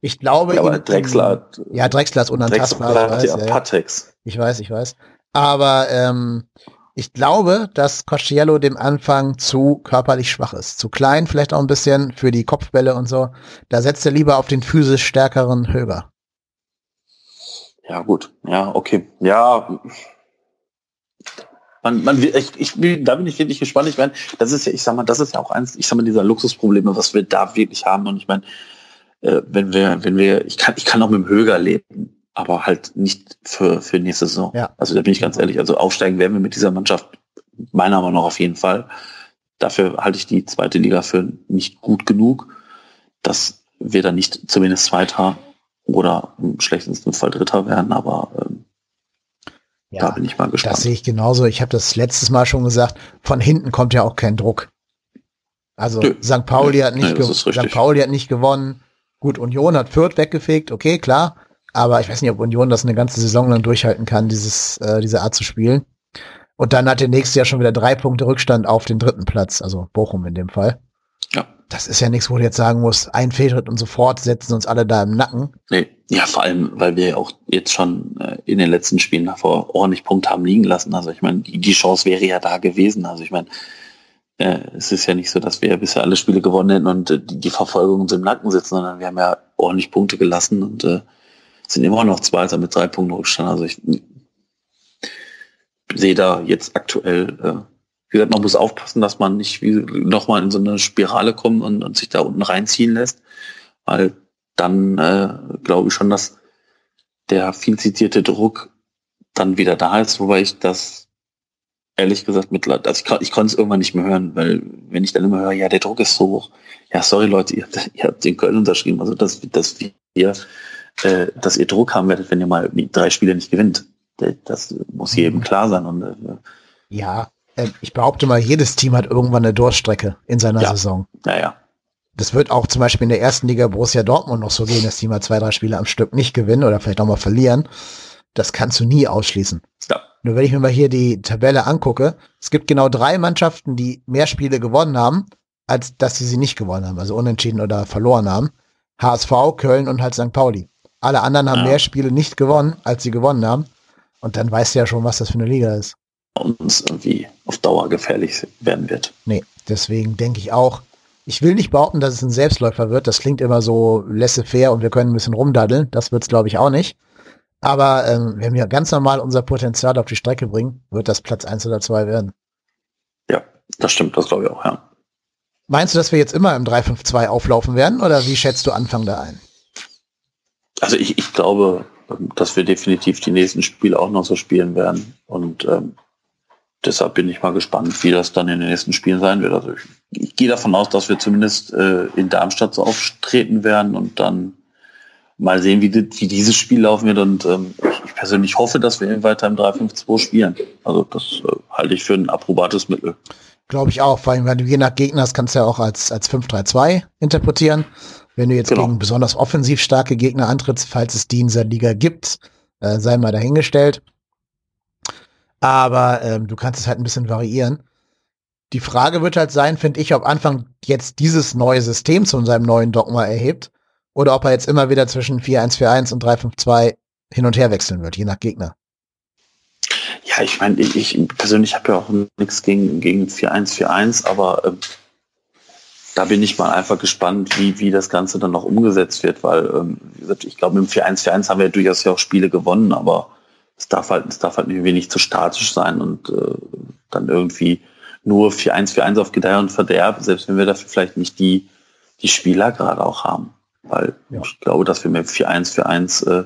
Ich glaube, ja, aber Drexler hat, ja, Drexler ist unantastbar. Drexler hat ja, Patex. Ich weiß, ich weiß. Aber ähm, ich glaube, dass Cosciello dem Anfang zu körperlich schwach ist. Zu klein, vielleicht auch ein bisschen für die Kopfbälle und so. Da setzt er lieber auf den physisch stärkeren Höger. Ja, gut. Ja, okay. Ja. Man, man, ich, ich, da bin ich wirklich gespannt. Ich meine, das ist ja, ich sag mal, das ist ja auch eins, ich sag mal, dieser Luxusprobleme, was wir da wirklich haben. Und ich meine, äh, wenn wir, wenn wir, ich kann, ich kann auch mit dem Höger leben aber halt nicht für, für nächste Saison. Ja. Also da bin ich ganz ehrlich, also aufsteigen werden wir mit dieser Mannschaft meiner Meinung nach auf jeden Fall. Dafür halte ich die zweite Liga für nicht gut genug, dass wir dann nicht zumindest Zweiter oder im schlechtesten Fall Dritter werden, aber ähm, ja, da bin ich mal gespannt. Das sehe ich genauso. Ich habe das letztes Mal schon gesagt, von hinten kommt ja auch kein Druck. Also Nö. St. Pauli hat nicht Nö, St. Pauli hat nicht gewonnen. Gut, Union hat Fürth weggefegt, okay, klar. Aber ich weiß nicht, ob Union das eine ganze Saison lang durchhalten kann, dieses, äh, diese Art zu spielen. Und dann hat der nächste Jahr schon wieder drei Punkte Rückstand auf den dritten Platz, also Bochum in dem Fall. Ja. Das ist ja nichts, wo du jetzt sagen musst, ein Fehltritt und sofort setzen uns alle da im Nacken. Nee, ja, vor allem, weil wir ja auch jetzt schon äh, in den letzten Spielen davor ordentlich Punkte haben liegen lassen. Also ich meine, die, Chance wäre ja da gewesen. Also ich meine, äh, es ist ja nicht so, dass wir bisher alle Spiele gewonnen hätten und äh, die, Verfolgung uns im Nacken sitzen, sondern wir haben ja ordentlich Punkte gelassen und sind immer noch Zweiter mit drei Punkten Rückstand. Also ich sehe da jetzt aktuell, wie gesagt, man muss aufpassen, dass man nicht nochmal in so eine Spirale kommt und, und, sich da unten reinziehen lässt, weil dann äh, glaube ich schon, dass der viel zitierte Druck dann wieder da ist, wobei ich das ehrlich gesagt mit, also ich, ich konnte es irgendwann nicht mehr hören, weil wenn ich dann immer höre, ja, der Druck ist so hoch, ja, sorry Leute, ihr habt, ihr habt den Köln unterschrieben, also dass, dass wir äh, dass ihr Druck haben werdet, wenn ihr mal drei Spiele nicht gewinnt. Das muss jedem mhm. klar sein. Und, äh, ja, äh, ich behaupte mal, jedes Team hat irgendwann eine Durststrecke in seiner ja. Saison. Naja. Das wird auch zum Beispiel in der ersten Liga Borussia Dortmund noch so gehen, dass die mal zwei, drei Spiele am Stück nicht gewinnen oder vielleicht auch mal verlieren. Das kannst du nie ausschließen. Ja. Nur wenn ich mir mal hier die Tabelle angucke, es gibt genau drei Mannschaften, die mehr Spiele gewonnen haben, als dass sie sie nicht gewonnen haben, also unentschieden oder verloren haben. HSV, Köln und halt St. Pauli. Alle anderen haben ja. mehr Spiele nicht gewonnen, als sie gewonnen haben. Und dann weißt du ja schon, was das für eine Liga ist. Und uns irgendwie auf Dauer gefährlich werden wird. Nee, deswegen denke ich auch, ich will nicht behaupten, dass es ein Selbstläufer wird. Das klingt immer so laissez-faire und wir können ein bisschen rumdaddeln. Das wird es, glaube ich, auch nicht. Aber ähm, wenn wir ganz normal unser Potenzial auf die Strecke bringen, wird das Platz 1 oder 2 werden. Ja, das stimmt, das glaube ich auch, ja. Meinst du, dass wir jetzt immer im 3-5-2 auflaufen werden oder wie schätzt du Anfang da ein? Also ich, ich glaube, dass wir definitiv die nächsten Spiele auch noch so spielen werden. Und ähm, deshalb bin ich mal gespannt, wie das dann in den nächsten Spielen sein wird. Also ich, ich gehe davon aus, dass wir zumindest äh, in Darmstadt so auftreten werden und dann mal sehen, wie, die, wie dieses Spiel laufen wird. Und ähm, ich, ich, persönlich hoffe, dass wir weiter im 3-5-2 spielen. Also das äh, halte ich für ein approbates Mittel. Glaube ich auch, vor allem, weil du je nach Gegner das kannst du ja auch als, als 5-3-2 interpretieren. Wenn du jetzt genau. gegen besonders offensiv starke Gegner antrittst, falls es die in dieser Liga gibt, äh, sei mal dahingestellt. Aber ähm, du kannst es halt ein bisschen variieren. Die Frage wird halt sein, finde ich, ob Anfang jetzt dieses neue System zu seinem neuen Dogma erhebt oder ob er jetzt immer wieder zwischen 4-1-4-1 und 3-5-2 hin und her wechseln wird, je nach Gegner. Ja, ich meine, ich, ich, persönlich habe ja auch nichts gegen, gegen 4-1-4-1, aber äh, da bin ich mal einfach gespannt, wie, wie das Ganze dann noch umgesetzt wird, weil ähm, gesagt, ich glaube, im 4-1-4-1 haben wir ja durchaus ja auch Spiele gewonnen, aber es darf halt, es darf halt irgendwie nicht zu statisch sein und äh, dann irgendwie nur 4-1-4-1 auf Gedeih und Verderb, selbst wenn wir dafür vielleicht nicht die, die Spieler gerade auch haben. Weil ja. ich glaube, dass wir mit 4-1-4-1 äh,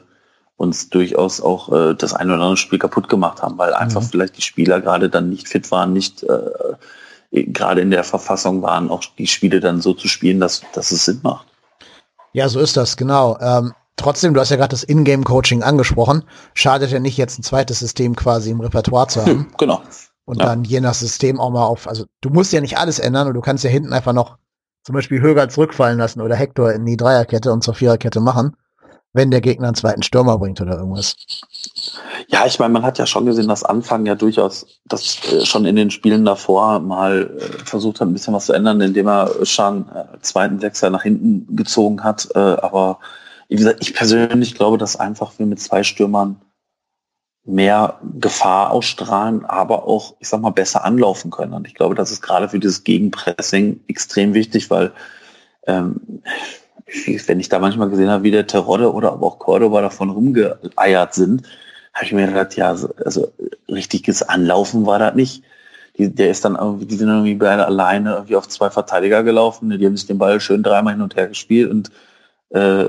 uns durchaus auch äh, das ein oder andere Spiel kaputt gemacht haben, weil einfach mhm. vielleicht die Spieler gerade dann nicht fit waren, nicht äh, gerade in der Verfassung waren, auch die Spiele dann so zu spielen, dass, dass es Sinn macht. Ja, so ist das, genau. Ähm, trotzdem, du hast ja gerade das Ingame-Coaching angesprochen. Schadet ja nicht, jetzt ein zweites System quasi im Repertoire zu haben. Hm, genau. Und ja. dann je nach System auch mal auf, also du musst ja nicht alles ändern und du kannst ja hinten einfach noch zum Beispiel Höger zurückfallen lassen oder Hector in die Dreierkette und zur Viererkette machen wenn der Gegner einen zweiten Stürmer bringt oder irgendwas. Ja, ich meine, man hat ja schon gesehen, dass Anfang ja durchaus das äh, schon in den Spielen davor mal äh, versucht hat, ein bisschen was zu ändern, indem er schon äh, zweiten Sechser nach hinten gezogen hat. Äh, aber wie gesagt, ich persönlich glaube, dass einfach wir mit zwei Stürmern mehr Gefahr ausstrahlen, aber auch, ich sag mal, besser anlaufen können. Und ich glaube, das ist gerade für dieses Gegenpressing extrem wichtig, weil ähm, wenn ich da manchmal gesehen habe, wie der Terodde oder aber auch Cordoba davon rumgeeiert sind, habe ich mir gedacht, ja, also richtiges Anlaufen war das nicht. Die, der ist dann irgendwie, die sind irgendwie beide alleine irgendwie auf zwei Verteidiger gelaufen, die haben sich den Ball schön dreimal hin und her gespielt und äh,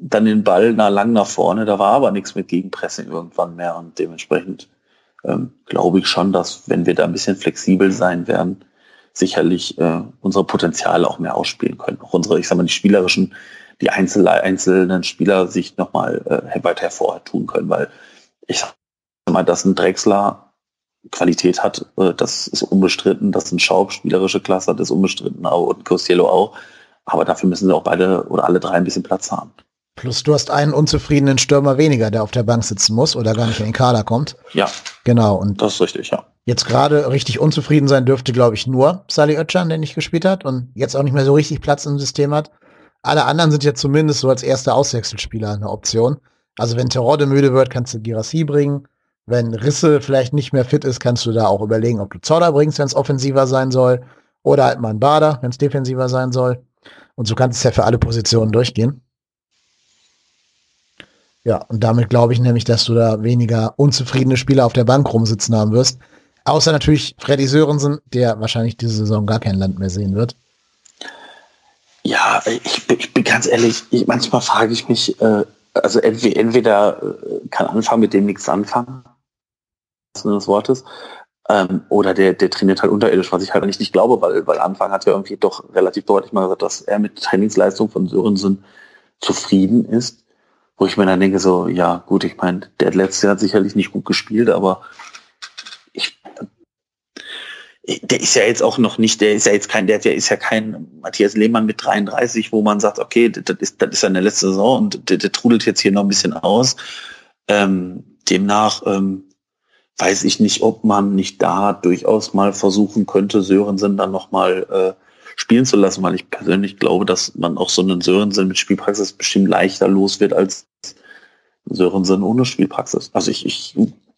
dann den Ball nah lang nach vorne, da war aber nichts mit Gegenpressing irgendwann mehr. Und dementsprechend ähm, glaube ich schon, dass wenn wir da ein bisschen flexibel sein werden, sicherlich äh, unsere Potenziale auch mehr ausspielen können. Auch unsere, ich sag mal, die spielerischen, die Einzel einzelnen Spieler sich nochmal äh, weiter hervortun können, weil ich sag mal, dass ein Drechsler Qualität hat, äh, das ist unbestritten, dass ein Schaub spielerische Klasse hat, ist unbestritten, auch, und Costello auch. Aber dafür müssen sie auch beide oder alle drei ein bisschen Platz haben. Plus du hast einen unzufriedenen Stürmer weniger, der auf der Bank sitzen muss oder gar nicht in den Kader kommt. Ja. Genau. Und das ist richtig, ja. Jetzt gerade richtig unzufrieden sein dürfte, glaube ich, nur Sally Oetschan, der nicht gespielt hat und jetzt auch nicht mehr so richtig Platz im System hat. Alle anderen sind ja zumindest so als erster Auswechselspieler eine Option. Also wenn Terode müde wird, kannst du Girassi bringen. Wenn Risse vielleicht nicht mehr fit ist, kannst du da auch überlegen, ob du Zoller bringst, wenn es offensiver sein soll. Oder halt mal einen Bader, wenn es defensiver sein soll. Und so kannst du es ja für alle Positionen durchgehen. Ja, und damit glaube ich nämlich, dass du da weniger unzufriedene Spieler auf der Bank rumsitzen haben wirst. Außer natürlich Freddy Sörensen, der wahrscheinlich diese Saison gar kein Land mehr sehen wird. Ja, ich, ich bin ganz ehrlich, ich, manchmal frage ich mich, äh, also entweder, entweder äh, kann anfangen, mit dem nichts anfangen, des Wortes, ähm, oder der, der trainiert halt unterirdisch, was ich halt nicht, nicht glaube, weil, weil Anfang hat ja irgendwie doch relativ deutlich mal gesagt, dass er mit Trainingsleistung von Sörensen zufrieden ist wo ich mir dann denke, so, ja, gut, ich meine, der letzte hat sicherlich nicht gut gespielt, aber ich, der ist ja jetzt auch noch nicht, der ist ja jetzt kein, der, ist ja kein Matthias Lehmann mit 33, wo man sagt, okay, das ist, das ist ja eine letzte Saison und der, der trudelt jetzt hier noch ein bisschen aus. Ähm, demnach ähm, weiß ich nicht, ob man nicht da durchaus mal versuchen könnte, Sörensen dann nochmal äh, spielen zu lassen, weil ich persönlich glaube, dass man auch so einen Sörensen mit Spielpraxis bestimmt leichter los wird als Sörensen ohne Spielpraxis. Also ich, ich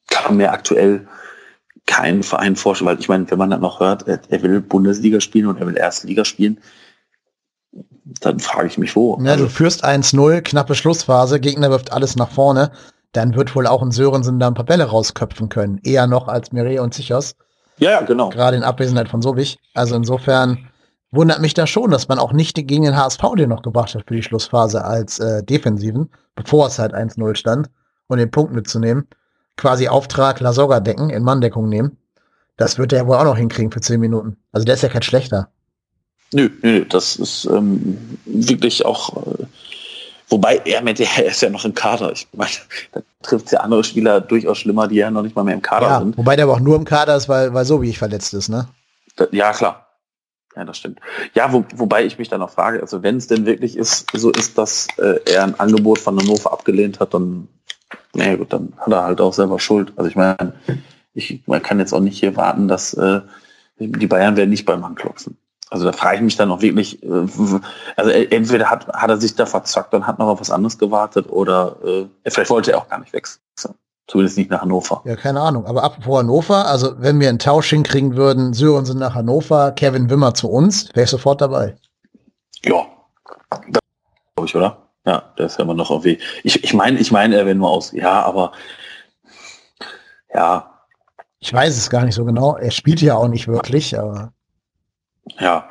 kann mir aktuell keinen Verein vorstellen, weil ich meine, wenn man dann noch hört, er, will Bundesliga spielen und er will Erstliga spielen, dann frage ich mich wo. Ja, also, du führst 1-0, knappe Schlussphase, Gegner wirft alles nach vorne, dann wird wohl auch ein Sörensen da ein paar Bälle rausköpfen können. Eher noch als Mireille und Sichos. Ja, ja, genau. Gerade in Abwesenheit von Sobich. Also insofern wundert mich da schon, dass man auch nicht gegen den HSV den noch gebracht hat für die Schlussphase als äh, Defensiven, bevor es halt 1-0 stand und den Punkt mitzunehmen. Quasi Auftrag Lasogga decken, in Manndeckung nehmen. Das wird er wohl auch noch hinkriegen für 10 Minuten. Also der ist ja kein schlechter. Nö, nö, das ist ähm, wirklich auch, äh, wobei er mit der ist ja noch im Kader. Ich meine, da trifft ja andere Spieler durchaus schlimmer, die ja noch nicht mal mehr im Kader ja, sind. Wobei der aber auch nur im Kader ist, weil, weil so wie ich verletzt ist, ne? Ja, klar. Ja, das stimmt. Ja, wo, wobei ich mich dann noch frage, also wenn es denn wirklich ist, so ist, dass äh, er ein Angebot von Hannover abgelehnt hat, dann, naja gut, dann hat er halt auch selber Schuld. Also ich meine, ich, man kann jetzt auch nicht hier warten, dass äh, die Bayern werden nicht beim Mann klopfen. Also da frage ich mich dann auch wirklich, äh, also entweder hat, hat er sich da verzockt und hat noch auf was anderes gewartet oder äh, vielleicht wollte er auch gar nicht wechseln. Zumindest nicht nach Hannover. Ja, keine Ahnung. Aber apropos Hannover, also wenn wir einen Tausch hinkriegen würden, Sörensen nach Hannover, Kevin Wimmer zu uns, wäre ich sofort dabei. Ja, glaube ich, oder? Ja, der ist ja immer noch auf Weg. Ich, ich meine, ich meine, er wäre nur aus. Ja, aber ja. Ich weiß es gar nicht so genau. Er spielt ja auch nicht wirklich, aber. Ja.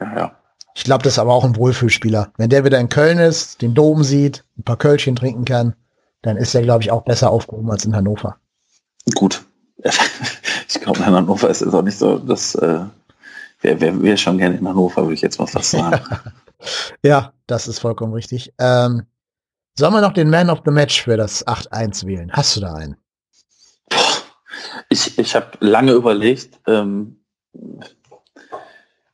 Ja, ja. Ich glaube, das ist aber auch ein Wohlfühlspieler. Wenn der wieder in Köln ist, den Dom sieht, ein paar Kölchen trinken kann, dann ist er, glaube ich, auch besser aufgehoben als in Hannover. Gut. Ich glaube, in Hannover ist es auch nicht so, dass äh, wer, wer, wer schon gerne in Hannover, würde ich jetzt mal fast sagen. ja, das ist vollkommen richtig. Ähm, sollen wir noch den Man of the Match für das 8-1 wählen? Hast du da einen? Ich, ich habe lange überlegt, ähm,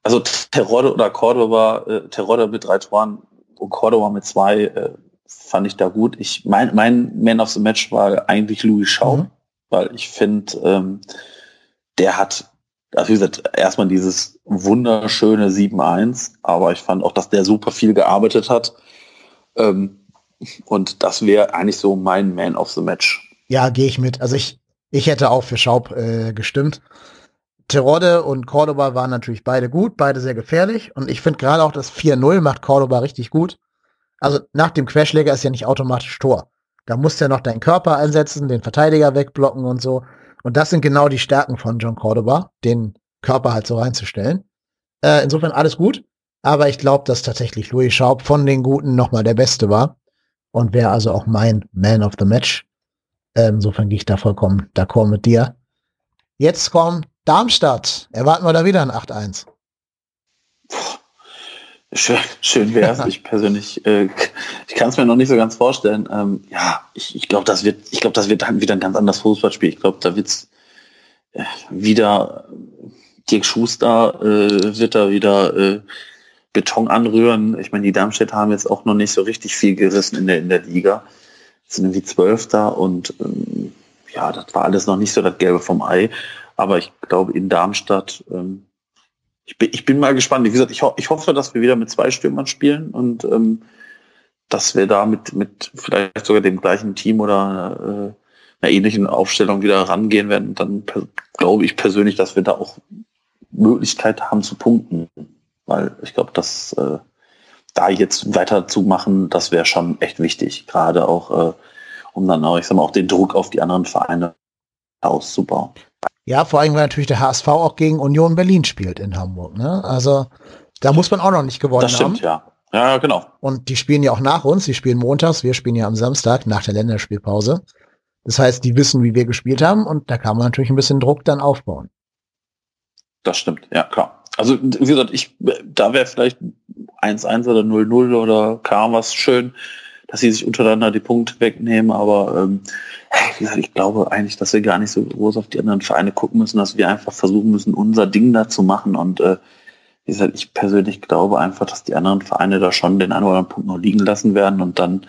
also Terodde oder Cordoba, äh, Terodde mit drei Toren und Cordoba mit zwei, äh, fand ich da gut. Ich mein, mein Man of the Match war eigentlich Louis Schau, mhm. weil ich finde, ähm, der hat, also wie gesagt, erstmal dieses wunderschöne 7-1, aber ich fand auch, dass der super viel gearbeitet hat. Ähm, und das wäre eigentlich so mein Man of the Match. Ja, gehe ich mit. Also ich, ich hätte auch für Schaub äh, gestimmt. Terodde und Cordoba waren natürlich beide gut, beide sehr gefährlich. Und ich finde gerade auch das 4-0 macht Cordoba richtig gut also nach dem Querschläger ist ja nicht automatisch Tor. Da musst du ja noch deinen Körper einsetzen, den Verteidiger wegblocken und so. Und das sind genau die Stärken von John Cordoba, den Körper halt so reinzustellen. Äh, insofern alles gut. Aber ich glaube, dass tatsächlich Louis Schaub von den Guten nochmal der Beste war. Und wäre also auch mein Man of the Match. Äh, insofern gehe ich da vollkommen d'accord mit dir. Jetzt kommt Darmstadt. Erwarten wir da wieder ein 8-1. Schön, schön wäre es. Ich persönlich, äh, ich kann es mir noch nicht so ganz vorstellen. Ähm, ja, ich, ich glaube, das wird, ich glaube, das wird dann wieder ein ganz anderes Fußballspiel. Ich glaube, da wird's äh, wieder Dirk Schuster äh, wird da wieder äh, Beton anrühren. Ich meine, die Darmstädter haben jetzt auch noch nicht so richtig viel gerissen in der in der Liga. sind irgendwie Zwölfter und ähm, ja, das war alles noch nicht so das Gelbe vom Ei. Aber ich glaube, in Darmstadt ähm, ich bin, ich bin mal gespannt. Wie gesagt, ich, ho ich hoffe, dass wir wieder mit zwei Stürmern spielen und ähm, dass wir da mit, mit vielleicht sogar dem gleichen Team oder äh, einer ähnlichen Aufstellung wieder rangehen werden. Und dann glaube ich persönlich, dass wir da auch Möglichkeit haben zu punkten. Weil ich glaube, dass äh, da jetzt weiterzumachen, das wäre schon echt wichtig. Gerade auch, äh, um dann auch, ich sag mal, auch den Druck auf die anderen Vereine auszubauen. Ja, vor allem, weil natürlich der HSV auch gegen Union Berlin spielt in Hamburg. Ne? Also da muss man auch noch nicht gewonnen das stimmt, haben. ja. Ja, genau. Und die spielen ja auch nach uns. Die spielen montags, wir spielen ja am Samstag nach der Länderspielpause. Das heißt, die wissen, wie wir gespielt haben und da kann man natürlich ein bisschen Druck dann aufbauen. Das stimmt, ja, klar. Also, wie gesagt, ich, da wäre vielleicht 1-1 oder 0-0 oder kam was schön dass sie sich untereinander die Punkte wegnehmen. Aber ähm, wie gesagt, ich glaube eigentlich, dass wir gar nicht so groß auf die anderen Vereine gucken müssen, dass wir einfach versuchen müssen, unser Ding da zu machen. Und äh, wie gesagt, ich persönlich glaube einfach, dass die anderen Vereine da schon den einen oder anderen Punkt noch liegen lassen werden und dann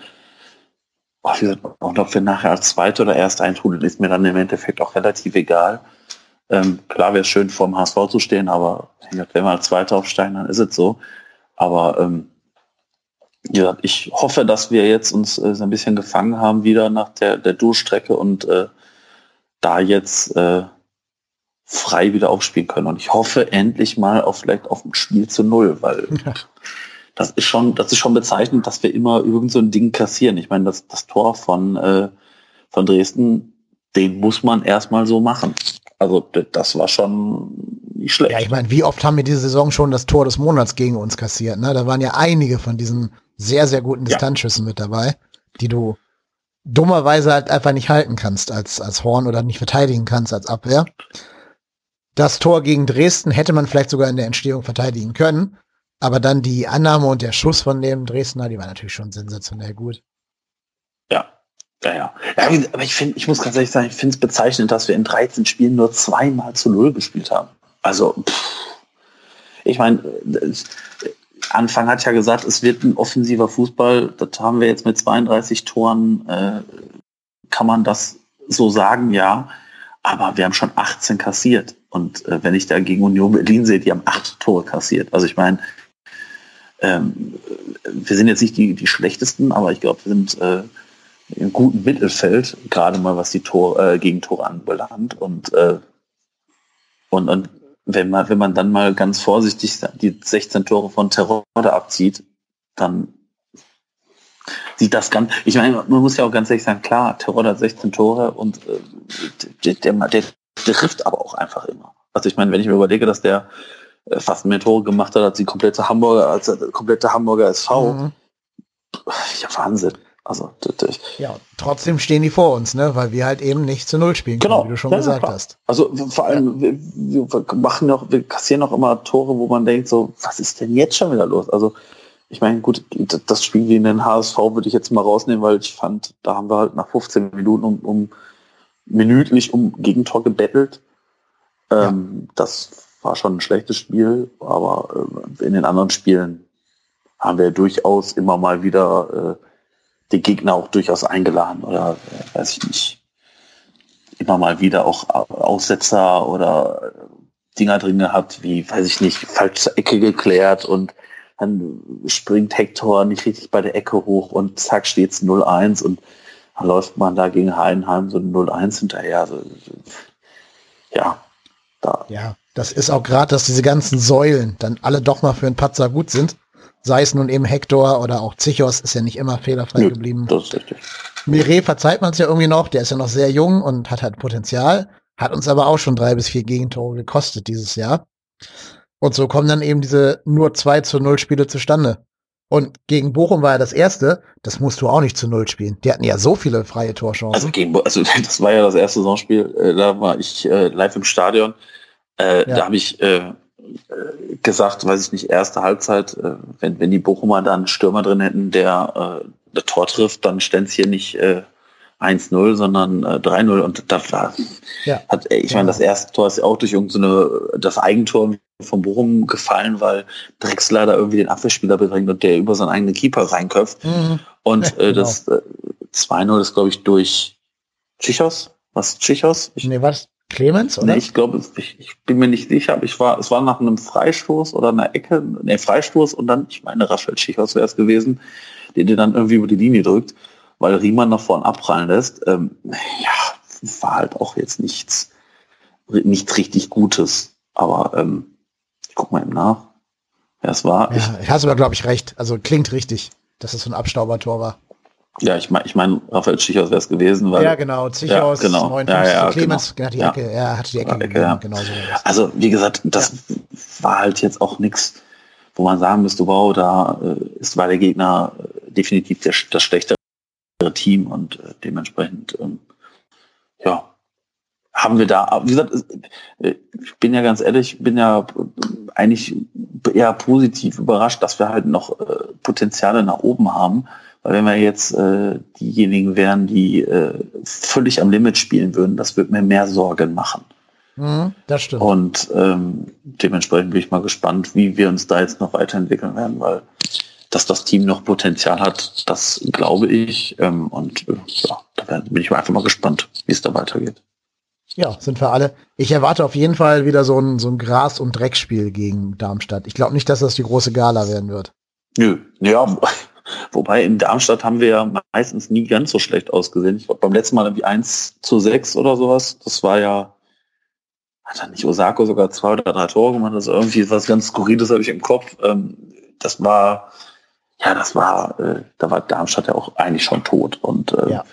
oh, wie gesagt, und ob wir nachher als Zweite oder Erste eintrudeln, ist mir dann im Endeffekt auch relativ egal. Ähm, klar wäre es schön, vor dem HSV zu stehen, aber wenn wir als Zweiter aufsteigen, dann ist es so. Aber ähm, ja, ich hoffe, dass wir jetzt uns äh, so ein bisschen gefangen haben wieder nach der, der Durchstrecke und äh, da jetzt äh, frei wieder aufspielen können. Und ich hoffe endlich mal auf vielleicht auf ein Spiel zu null, weil das ist schon, das ist schon bezeichnend, dass wir immer irgend so ein Ding kassieren. Ich meine, das, das Tor von, äh, von Dresden, den muss man erstmal so machen. Also das war schon nicht schlecht. Ja, ich meine, wie oft haben wir diese Saison schon das Tor des Monats gegen uns kassiert? Ne? Da waren ja einige von diesen sehr, sehr guten Distanzschüssen ja. mit dabei, die du dummerweise halt einfach nicht halten kannst als, als Horn oder nicht verteidigen kannst als Abwehr. Das Tor gegen Dresden hätte man vielleicht sogar in der Entstehung verteidigen können. Aber dann die Annahme und der Schuss von dem Dresdner, die war natürlich schon sensationell gut. Ja, ja, ja. ja aber ich finde, ich muss ganz ehrlich sagen, ich finde es bezeichnend, dass wir in 13 Spielen nur zweimal zu Null gespielt haben. Also, pff, ich meine, Anfang hat ja gesagt, es wird ein offensiver Fußball. Das haben wir jetzt mit 32 Toren, äh, kann man das so sagen, ja. Aber wir haben schon 18 kassiert. Und äh, wenn ich da gegen Union Berlin sehe, die haben acht Tore kassiert. Also ich meine, ähm, wir sind jetzt nicht die, die schlechtesten, aber ich glaube, wir sind äh, im guten Mittelfeld, gerade mal was die Tor, äh, Gegentore anbelangt. Und, äh, und, und wenn man, wenn man dann mal ganz vorsichtig die 16 Tore von Terror abzieht, dann sieht das ganz, ich meine, man muss ja auch ganz ehrlich sagen, klar, Terror hat 16 Tore und äh, der, der, der trifft aber auch einfach immer. Also ich meine, wenn ich mir überlege, dass der äh, fast mehr Tore gemacht hat als die komplette Hamburger, als der komplette Hamburger SV. Mhm. Ja, Wahnsinn. Also, ja, trotzdem stehen die vor uns, ne, weil wir halt eben nicht zu Null spielen können, genau. wie du schon ja, gesagt ja, hast. Also vor allem, ja. wir, wir, machen noch, wir kassieren noch immer Tore, wo man denkt, so, was ist denn jetzt schon wieder los? Also, ich meine, gut, das Spiel gegen den HSV würde ich jetzt mal rausnehmen, weil ich fand, da haben wir halt nach 15 Minuten um, um minütlich um Gegentor gebettelt. Ähm, das war schon ein schlechtes Spiel, aber äh, in den anderen Spielen haben wir durchaus immer mal wieder äh, die Gegner auch durchaus eingeladen oder äh, weiß ich nicht, immer mal wieder auch Aussetzer oder Dinger drin gehabt, wie, weiß ich nicht, falsche Ecke geklärt und dann springt Hector nicht richtig bei der Ecke hoch und zack steht's 0-1 und dann läuft man da gegen Heidenheim so 0-1 hinterher. Also, ja, da. Ja, das ist auch gerade, dass diese ganzen Säulen dann alle doch mal für einen Patzer gut sind. Sei es nun eben Hector oder auch Zichos, ist ja nicht immer fehlerfrei Nö, geblieben. Das ist richtig. Mire verzeiht man es ja irgendwie noch, der ist ja noch sehr jung und hat halt Potenzial, hat uns aber auch schon drei bis vier Gegentore gekostet dieses Jahr. Und so kommen dann eben diese nur 2 zu 0 Spiele zustande. Und gegen Bochum war ja das erste, das musst du auch nicht zu Null spielen. Die hatten ja so viele freie Torchancen. Also, gegen, also das war ja das erste Saisonspiel, äh, da war ich äh, live im Stadion. Äh, ja. Da habe ich äh, gesagt, weiß ich nicht, erste Halbzeit, äh, wenn, wenn die Bochumer dann einen Stürmer drin hätten, der äh, das Tor trifft, dann ständ es hier nicht äh, 1-0, sondern äh, 3-0 und da war, ja. hat, ich ja. meine, das erste Tor ist auch durch irgendeine, das Eigentor von Bochum gefallen, weil Drexler da irgendwie den Abwehrspieler bedrängt und der über seinen eigenen Keeper reinköpft. Mhm. Und äh, genau. das äh, 2-0 ist, glaube ich, durch Tschichos. Was Tschichos? Ich, nee, was? Clemens, oder? Nee, ich glaube, ich, ich, bin mir nicht sicher, aber ich war, es war nach einem Freistoß oder einer Ecke, nee, Freistoß und dann, ich meine, Raphael Tschichos wäre es gewesen, den der dann irgendwie über die Linie drückt, weil Riemann nach vorn abprallen lässt. Ähm, ja, war halt auch jetzt nichts, nichts richtig Gutes. Aber ähm, ich guck mal eben nach. Ja, es war. Ja, ich, hast aber, glaube ich, recht. Also klingt richtig, dass es so ein Abstaubertor war. Ja, ich meine, ich mein, Raphael Zichos wäre es gewesen. Weil, ja, genau, Zichos, ja, genau. 59, ja, ja, Clemens, genau. die ja. Ecke, er hatte die Ecke, Ecke ja. genau so. Also, wie gesagt, das war halt jetzt auch nichts, wo man sagen müsste, wow, da äh, ist, war der Gegner äh, definitiv der, das schlechtere Team und äh, dementsprechend, ähm, ja, haben wir da, wie gesagt, äh, ich bin ja ganz ehrlich, bin ja eigentlich eher positiv überrascht, dass wir halt noch äh, Potenziale nach oben haben. Weil wenn wir jetzt äh, diejenigen wären, die äh, völlig am Limit spielen würden, das würde mir mehr Sorgen machen. Mhm, das stimmt. Und ähm, dementsprechend bin ich mal gespannt, wie wir uns da jetzt noch weiterentwickeln werden, weil dass das Team noch Potenzial hat, das glaube ich. Ähm, und äh, ja, da bin ich einfach mal gespannt, wie es da weitergeht. Ja, sind wir alle. Ich erwarte auf jeden Fall wieder so ein, so ein Gras- und Dreckspiel gegen Darmstadt. Ich glaube nicht, dass das die große Gala werden wird. Nö, ja, wobei in Darmstadt haben wir ja meistens nie ganz so schlecht ausgesehen. Ich glaube, beim letzten Mal irgendwie 1 zu 6 oder sowas. Das war ja, hat dann nicht Osako sogar zwei oder drei Tore gemacht. Das ist irgendwie was ganz Skurriles habe ich im Kopf. Ähm, das war, ja, das war, äh, da war Darmstadt ja auch eigentlich schon tot. Und äh, ja.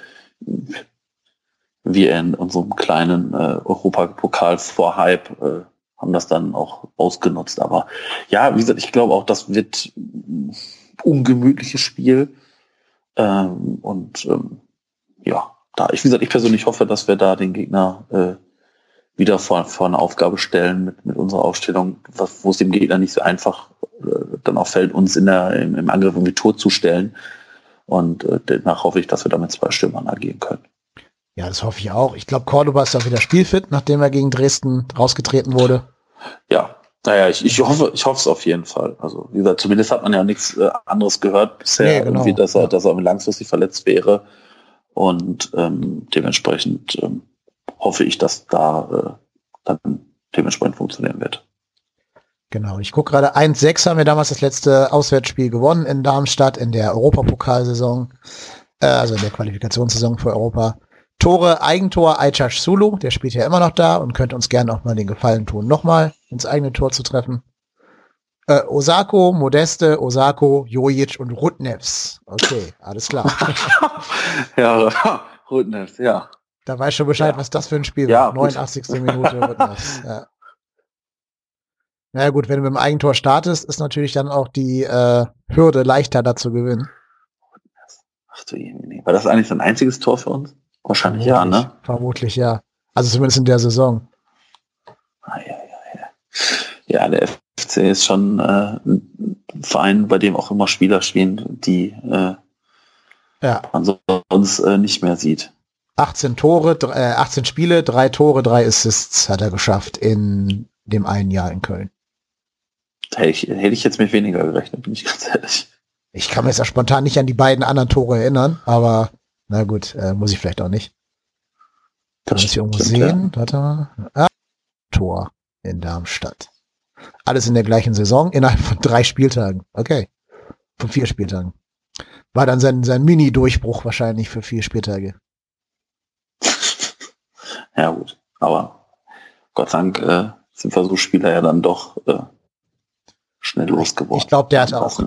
wir in unserem kleinen äh, Europapokal vor Hype haben das dann auch ausgenutzt. Aber ja, wie gesagt, ich glaube auch, das wird ungemütliches Spiel. Ähm, und ähm, ja, da ich, wie gesagt, ich persönlich hoffe, dass wir da den Gegner äh, wieder vor, vor eine Aufgabe stellen mit, mit unserer Aufstellung, was, wo es dem Gegner nicht so einfach äh, dann auch fällt, uns in der, im, im Angriff irgendwie Tor zu stellen. Und äh, danach hoffe ich, dass wir damit zwei Stürmern agieren können. Ja, das hoffe ich auch. Ich glaube, Cordoba ist auch wieder spielfit, nachdem er gegen Dresden rausgetreten wurde. Ja, naja, ich, ich hoffe, ich hoffe es auf jeden Fall. Also, wie gesagt, zumindest hat man ja nichts äh, anderes gehört bisher, nee, genau. irgendwie, dass er, ja. dass er langfristig verletzt wäre. Und ähm, dementsprechend ähm, hoffe ich, dass da äh, dann dementsprechend funktionieren wird. Genau, ich gucke gerade, 1-6 haben wir damals das letzte Auswärtsspiel gewonnen in Darmstadt in der Europapokalsaison, äh, also in der Qualifikationssaison für Europa. Tore, Eigentor, Aichash Sulu, der spielt ja immer noch da und könnte uns gerne auch mal den Gefallen tun, nochmal ins eigene Tor zu treffen. Äh, Osako, Modeste, Osako, Jojic und Rudnevs. Okay, alles klar. ja, Rudnevs, ja. Da weiß schon Bescheid, ja. was das für ein Spiel ja, war. 89. Minute Rudnevs. Ja. Naja gut, wenn du mit dem Eigentor startest, ist natürlich dann auch die äh, Hürde leichter da zu gewinnen. Ach du War das eigentlich sein einziges Tor für uns? Wahrscheinlich ja, ne? Vermutlich ja. Also zumindest in der Saison. Ah, ja, ja, ja. ja, der FC ist schon äh, ein Verein, bei dem auch immer Spieler spielen, die äh, ja. man sonst äh, nicht mehr sieht. 18 Tore, äh, 18 Spiele, drei Tore, drei Assists hat er geschafft in dem einen Jahr in Köln. Hätte ich, hätte ich jetzt mit weniger gerechnet, bin ich ganz ehrlich. Ich kann mir jetzt ja spontan nicht an die beiden anderen Tore erinnern, aber na gut, äh, muss ich vielleicht auch nicht. Kann das ich irgendwo sehen? Warte mal. Ah, Tor in Darmstadt. Alles in der gleichen Saison, innerhalb von drei Spieltagen. Okay. Von vier Spieltagen. War dann sein, sein Mini-Durchbruch wahrscheinlich für vier Spieltage. Ja, gut. Aber Gott sei Dank äh, sind Versuchsspieler ja dann doch äh, schnell losgeworden. Ich glaube, der hat auch.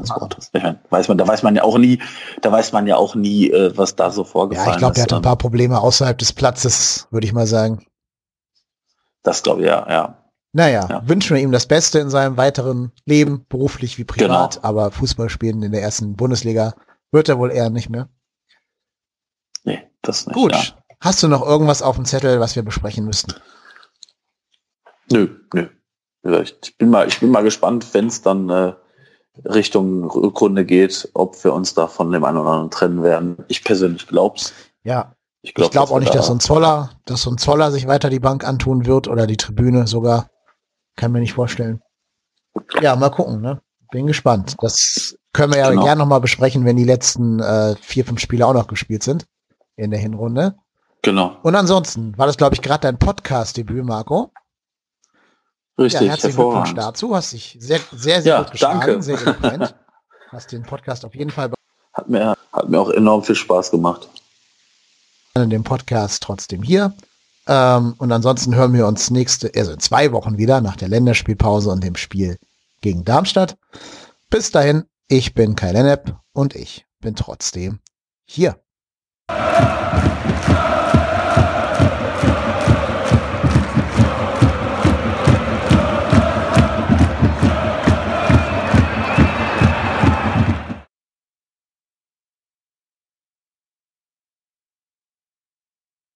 weiß man, da weiß man ja auch nie, da weiß man ja auch nie, äh, was da so vorgefallen ist. Ja, ich glaube, der hat ein paar Probleme außerhalb des Platzes, würde ich mal sagen. Das glaube ich, ja, ja. Naja, ja. wünschen wir ihm das Beste in seinem weiteren Leben, beruflich wie privat, genau. aber Fußball spielen in der ersten Bundesliga wird er wohl eher nicht mehr. Nee, das nicht. Gut. Ja. Hast du noch irgendwas auf dem Zettel, was wir besprechen müssten? Nö, nö. Ich bin mal, ich bin mal gespannt, wenn es dann äh, Richtung Rückrunde geht, ob wir uns da von dem einen oder anderen trennen werden. Ich persönlich glaub's. Ja. Ich glaube glaub auch nicht, dass so ein Zoller, dass so ein Zoller sich weiter die Bank antun wird oder die Tribüne sogar. Kann mir nicht vorstellen. Ja, mal gucken, ne? Bin gespannt. Das können wir ja genau. gerne nochmal besprechen, wenn die letzten äh, vier, fünf Spiele auch noch gespielt sind in der Hinrunde. Genau. Und ansonsten war das, glaube ich, gerade dein Podcast-Debüt, Marco. Richtig, ja, herzlichen Glückwunsch dazu. Hast dich sehr, sehr, sehr ja, gut geschlagen, danke. sehr gut Hast den Podcast auf jeden Fall. Hat mir, hat mir auch enorm viel Spaß gemacht. Den Podcast trotzdem hier. Ähm, und ansonsten hören wir uns nächste, also in zwei Wochen wieder nach der Länderspielpause und dem Spiel gegen Darmstadt. Bis dahin, ich bin Kai Lennep und ich bin trotzdem hier.